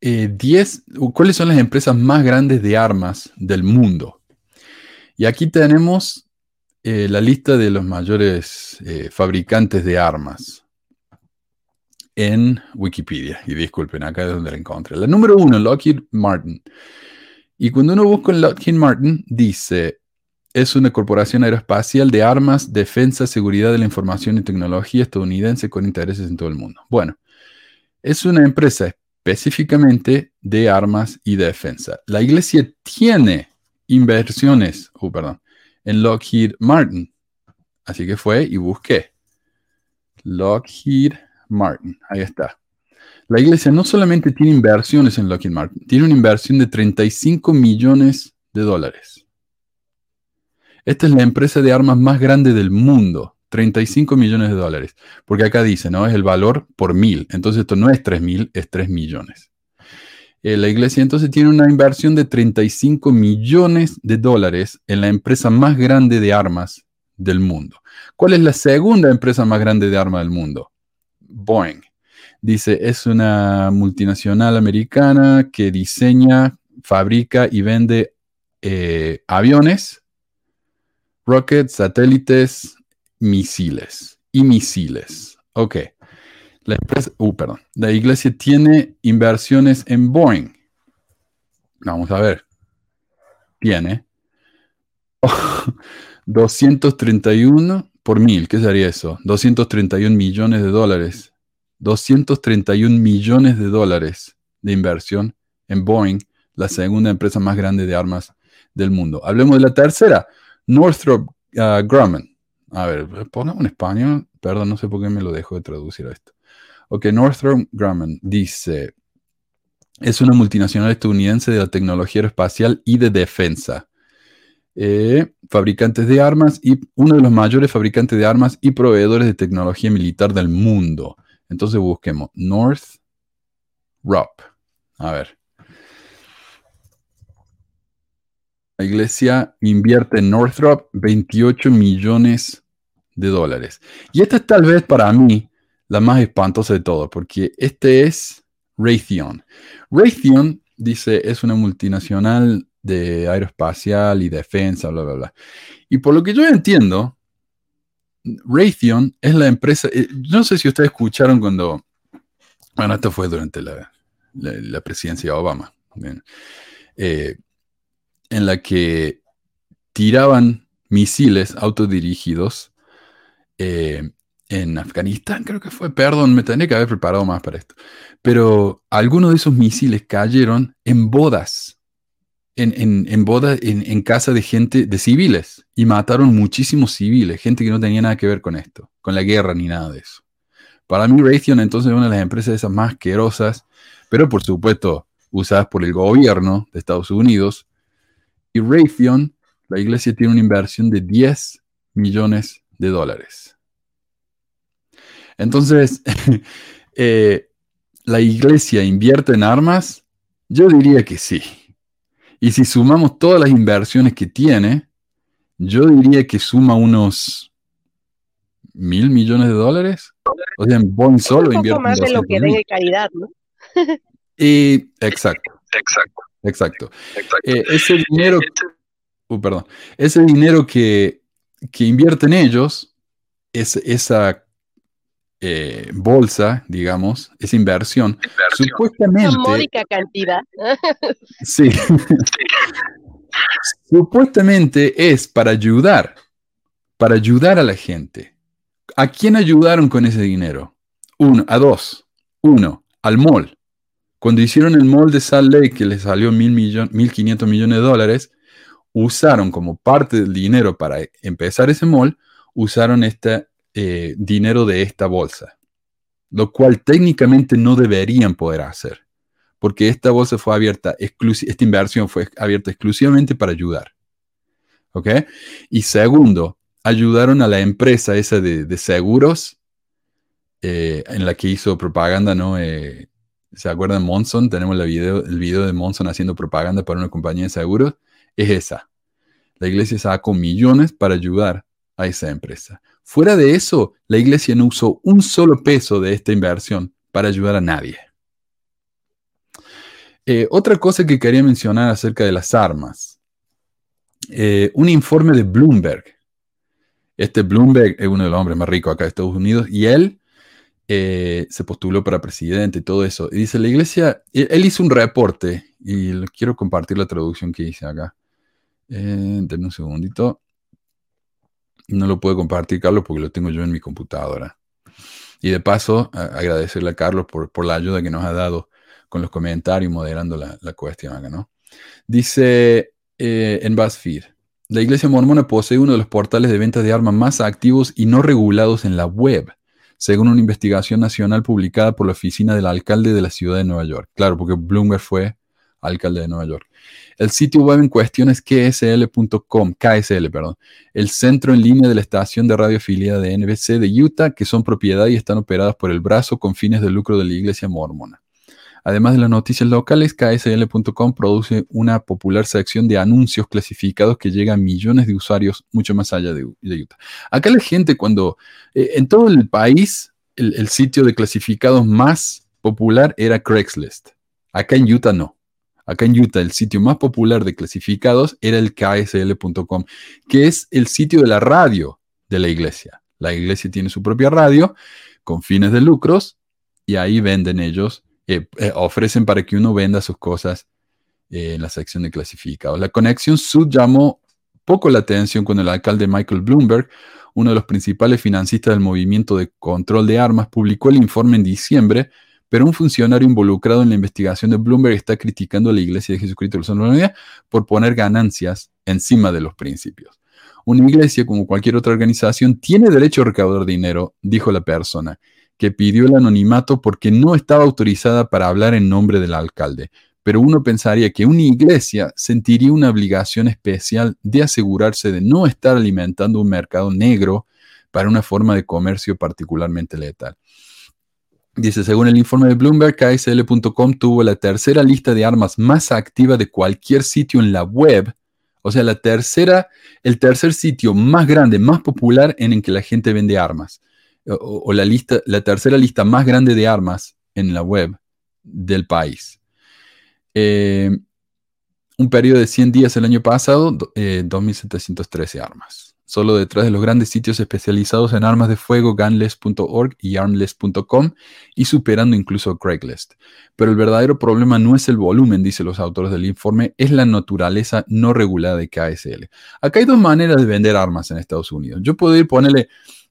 10, eh, cuáles son las empresas más grandes de armas del mundo. Y aquí tenemos eh, la lista de los mayores eh, fabricantes de armas en Wikipedia. Y disculpen, acá es donde la encontré. La número uno, Lockheed Martin. Y cuando uno busca en Lockheed Martin, dice es una corporación aeroespacial de armas, defensa, seguridad de la información y tecnología estadounidense con intereses en todo el mundo. Bueno, es una empresa específicamente de armas y defensa. La iglesia tiene inversiones, oh, perdón, en Lockheed Martin. Así que fue y busqué. Lockheed Martin, ahí está. La iglesia no solamente tiene inversiones en Lockheed Martin, tiene una inversión de 35 millones de dólares. Esta es la empresa de armas más grande del mundo. 35 millones de dólares. Porque acá dice, ¿no? Es el valor por mil. Entonces esto no es 3 mil, es 3 millones. Eh, la iglesia entonces tiene una inversión de 35 millones de dólares en la empresa más grande de armas del mundo. ¿Cuál es la segunda empresa más grande de armas del mundo? Boeing. Dice, es una multinacional americana que diseña, fabrica y vende eh, aviones rockets, satélites, misiles y misiles. Ok. La uh, perdón. La iglesia tiene inversiones en Boeing. Vamos a ver. Tiene 231 por mil. ¿Qué sería eso? 231 millones de dólares. 231 millones de dólares de inversión en Boeing, la segunda empresa más grande de armas del mundo. Hablemos de la tercera. Northrop uh, Grumman. A ver, pongamos en español. Perdón, no sé por qué me lo dejo de traducir a esto. Ok, Northrop Grumman dice, es una multinacional estadounidense de la tecnología aeroespacial y de defensa. Eh, fabricantes de armas y uno de los mayores fabricantes de armas y proveedores de tecnología militar del mundo. Entonces busquemos Northrop. A ver. La iglesia invierte en Northrop 28 millones de dólares. Y esta es tal vez para mí la más espantosa de todo, porque este es Raytheon. Raytheon, dice, es una multinacional de aeroespacial y defensa, bla, bla, bla. Y por lo que yo entiendo, Raytheon es la empresa, eh, no sé si ustedes escucharon cuando, bueno, esto fue durante la, presidencia de Obama. Eh, en la que tiraban misiles autodirigidos eh, en Afganistán, creo que fue, perdón, me tenía que haber preparado más para esto, pero algunos de esos misiles cayeron en bodas, en, en, en bodas, en, en, casa de gente, de civiles, y mataron muchísimos civiles, gente que no tenía nada que ver con esto, con la guerra ni nada de eso. Para mí, Raytheon entonces es una de las empresas esas más asquerosas, pero por supuesto usadas por el gobierno de Estados Unidos, y Raytheon, la iglesia tiene una inversión de 10 millones de dólares. Entonces, eh, ¿la iglesia invierte en armas? Yo diría que sí. Y si sumamos todas las inversiones que tiene, yo diría que suma unos mil millones de dólares. O sea, en Boeing solo invierte. Un poco más de lo que den de caridad, ¿no? y, exacto. Exacto. Exacto. Eh, ese dinero, uh, perdón, ese dinero que, que invierten ellos, es, esa eh, bolsa, digamos, esa inversión, supuestamente... Una módica cantidad. sí. supuestamente es para ayudar, para ayudar a la gente. ¿A quién ayudaron con ese dinero? Uno, a dos. Uno, al mall. Cuando hicieron el mall de Salt Lake, que les salió mil millones, 1.500 millones de dólares, usaron como parte del dinero para empezar ese mall, usaron este eh, dinero de esta bolsa, lo cual técnicamente no deberían poder hacer, porque esta bolsa fue abierta, esta inversión fue abierta exclusivamente para ayudar. ¿Ok? Y segundo, ayudaron a la empresa esa de, seguros eh, en la que hizo propaganda, ¿no? Eh, ¿Se acuerdan Monson? Tenemos video, el video de Monson haciendo propaganda para una compañía de seguros. Es esa. La iglesia sacó millones para ayudar a esa empresa. Fuera de eso, la iglesia no usó un solo peso de esta inversión para ayudar a nadie. Eh, otra cosa que quería mencionar acerca de las armas. Eh, un informe de Bloomberg. Este Bloomberg es uno de los hombres más ricos acá de Estados Unidos y él eh, se postuló para presidente y todo eso. Y dice, la iglesia, él, hizo un reporte y quiero compartir la traducción que hice acá. Denme un segundito. No lo puedo compartir, Carlos, porque lo tengo yo en mi computadora. Y de paso, agradecerle a Carlos por, la ayuda que nos ha dado con los comentarios, moderando la, cuestión acá, ¿no? Dice eh, en BuzzFeed, la iglesia mormona posee uno de los portales de venta de armas más activos y no regulados en la web según una investigación nacional publicada por la oficina del alcalde de la ciudad de Nueva York. Claro, porque Bloomberg fue alcalde de Nueva York. El sitio web en cuestión es ksl.com, KSL, perdón, el centro en línea de la estación de radio afiliada de NBC de Utah, que son propiedad y están operadas por el brazo con fines de lucro de la iglesia mormona. Además de las noticias locales, ksl.com produce una popular sección de anuncios clasificados que llega a millones de usuarios mucho más allá de, Utah. Acá la gente cuando, eh, en todo el país, el, sitio de clasificados más popular era Craigslist. Acá en Utah no. Acá en Utah el sitio más popular de clasificados era el ksl.com, que es el sitio de la radio de la iglesia. La iglesia tiene su propia radio con fines de lucros y ahí venden ellos eh, ofrecen para que uno venda sus cosas eh, en la sección de clasificados. La conexión Sud llamó poco la atención cuando el alcalde Michael Bloomberg, uno de los principales financistas del movimiento de control de armas, publicó el informe en diciembre, pero un funcionario involucrado en la investigación de Bloomberg está criticando a la Iglesia de Jesucristo de la Unidad por poner ganancias encima de los principios. Una iglesia, como cualquier otra organización, tiene derecho a recaudar dinero, dijo la persona que pidió el anonimato porque no estaba autorizada para hablar en nombre del alcalde. Pero uno pensaría que una iglesia sentiría una obligación especial de asegurarse de no estar alimentando un mercado negro para una forma de comercio particularmente letal. Dice, según el informe de Bloomberg, KSL.com tuvo la tercera lista de armas más activa de cualquier sitio en la web. O sea, la tercera, el tercer sitio más grande, más popular en el que la gente vende armas o, la, lista, la tercera lista más grande de armas en la web del país. Eh, un periodo de 100 días el año pasado, 2.713 eh, armas. Solo detrás de los grandes sitios especializados en armas de fuego, gunless.org y armless.com, y superando incluso Craigslist. Pero el verdadero problema no es el volumen, dicen los autores del informe, es la naturaleza no regulada de KSL. Acá hay dos maneras de vender armas en Estados Unidos. Yo puedo ir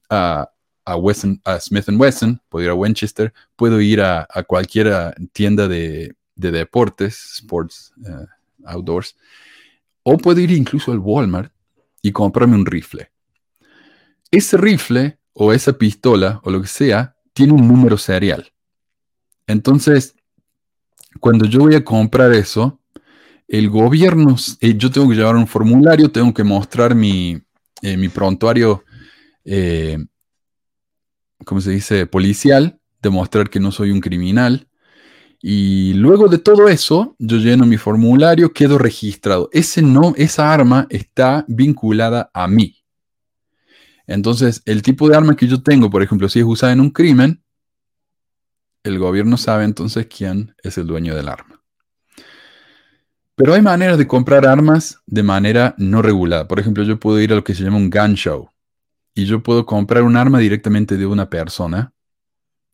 a a, a Smith Wesson, puedo ir a Winchester, puedo ir a, cualquier tienda de, deportes, sports, eh, outdoors, o puedo ir incluso al Walmart y comprarme un rifle. Ese rifle o esa pistola o lo que sea tiene un número serial. Entonces, cuando yo voy a comprar eso, el gobierno, eh, yo tengo que llevar un formulario, tengo que mostrar mi, eh, mi prontuario ¿cómo se dice?, policial, demostrar que no soy un criminal, Y luego de todo eso, yo lleno mi formulario, quedo registrado. Ese no, esa arma está vinculada a mí. Entonces, el tipo de arma que yo tengo, por ejemplo, si es usada en un crimen, el gobierno sabe entonces quién es el dueño del arma. Pero hay maneras de comprar armas de manera no regulada. Por ejemplo, yo puedo ir a lo que se llama un gun show y yo puedo comprar un arma directamente de una persona.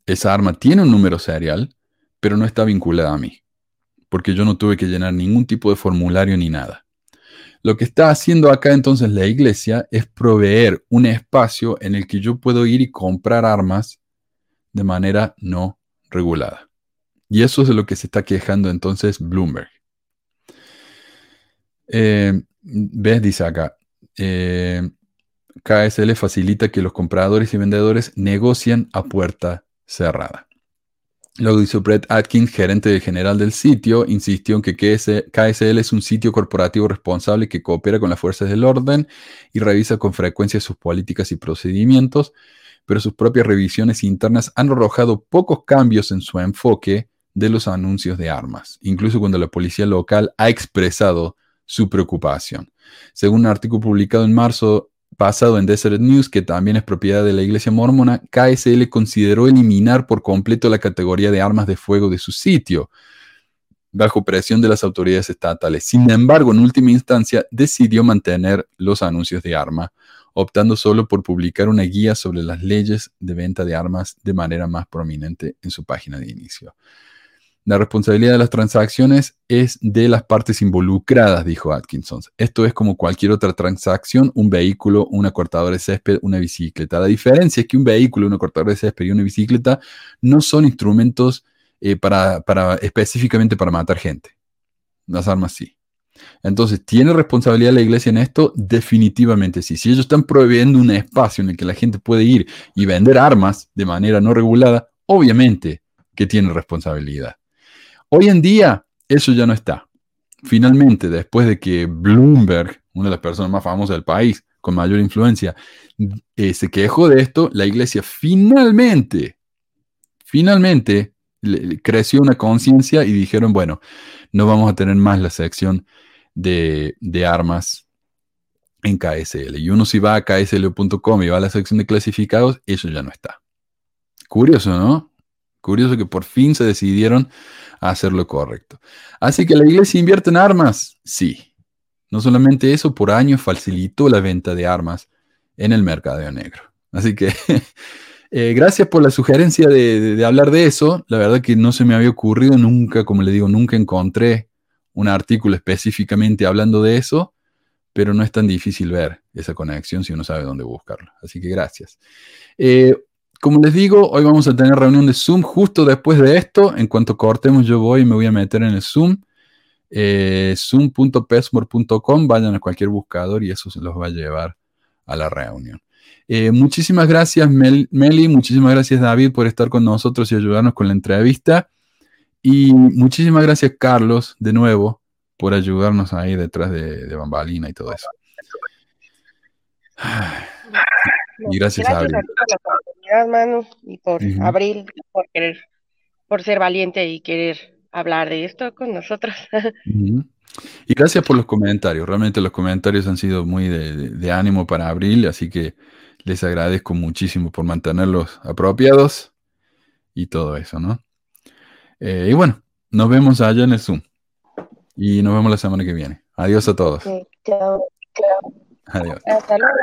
Esa arma tiene un número serial pero no está vinculada a mí, porque yo no tuve que llenar ningún tipo de formulario ni nada. Lo que está haciendo acá entonces la iglesia es proveer un espacio en el que yo puedo ir y comprar armas de manera no regulada. Y eso es de lo que se está quejando entonces Bloomberg. Eh, ¿Ves? Dice acá. Eh, KSL facilita que los compradores y vendedores negocien a puerta cerrada. Luego dice Brett Atkins, gerente general del sitio, insistió en que KSL es un sitio corporativo responsable que coopera con las fuerzas del orden y revisa con frecuencia sus políticas y procedimientos, pero sus propias revisiones internas han arrojado pocos cambios en su enfoque de los anuncios de armas, incluso cuando la policía local ha expresado su preocupación. Según un artículo publicado en marzo pasado en Desert News, que también es propiedad de la iglesia mormona, KSL consideró eliminar por completo la categoría de armas de fuego de su sitio, bajo presión de las autoridades estatales. Sin embargo, en última instancia, decidió mantener los anuncios de arma, optando solo por publicar una guía sobre las leyes de venta de armas de manera más prominente en su página de inicio. La responsabilidad de las transacciones es de las partes involucradas, dijo Atkinson. Esto es como cualquier otra transacción, un vehículo, una cortadora de césped, una bicicleta. La diferencia es que un vehículo, una cortadora de césped y una bicicleta no son instrumentos eh, para, específicamente para matar gente. Las armas sí. Entonces, ¿tiene responsabilidad la iglesia en esto? Definitivamente sí. Si ellos están proveyendo un espacio en el que la gente puede ir y vender armas de manera no regulada, obviamente que tiene responsabilidad. Hoy en día eso ya no está. Finalmente, después de que Bloomberg, una de las personas más famosas del país, con mayor influencia, eh, se quejó de esto, la iglesia finalmente, finalmente creció una conciencia y dijeron, bueno, no vamos a tener más la sección de, de armas en KSL. Y uno si va a ksl.com y va a la sección de clasificados, eso ya no está. Curioso, ¿no? Curioso que por fin se decidieron hacer lo correcto. Así que la iglesia invierte en armas, sí. No solamente eso, por años facilitó la venta de armas en el mercado negro. Así que eh, gracias por la sugerencia de, hablar de eso. La verdad que no se me había ocurrido nunca, como le digo, nunca encontré un artículo específicamente hablando de eso, pero no es tan difícil ver esa conexión si uno sabe dónde buscarlo. Así que gracias. Eh, como les digo, hoy vamos a tener reunión de Zoom justo después de esto. En cuanto cortemos, yo voy y me voy a meter en el Zoom. Eh, zoom.pesmore.com, vayan a cualquier buscador y eso se los va a llevar a la reunión. Eh, muchísimas gracias, Meli. Muchísimas gracias, David, por estar con nosotros y ayudarnos con la entrevista. Y muchísimas gracias, Carlos, de nuevo, por ayudarnos ahí detrás de, de Bambalina y todo eso. Y gracias, a Abril. Manu, y por Abril, por querer, por ser valiente y querer hablar de esto con nosotros. Y gracias por los comentarios. Realmente los comentarios han sido muy de, ánimo para Abril, así que les agradezco muchísimo por mantenerlos apropiados y todo eso, ¿no? Eh, y bueno, nos vemos allá en el Zoom. Y nos vemos la semana que viene. Adiós a todos. chao. Adiós. Hasta luego.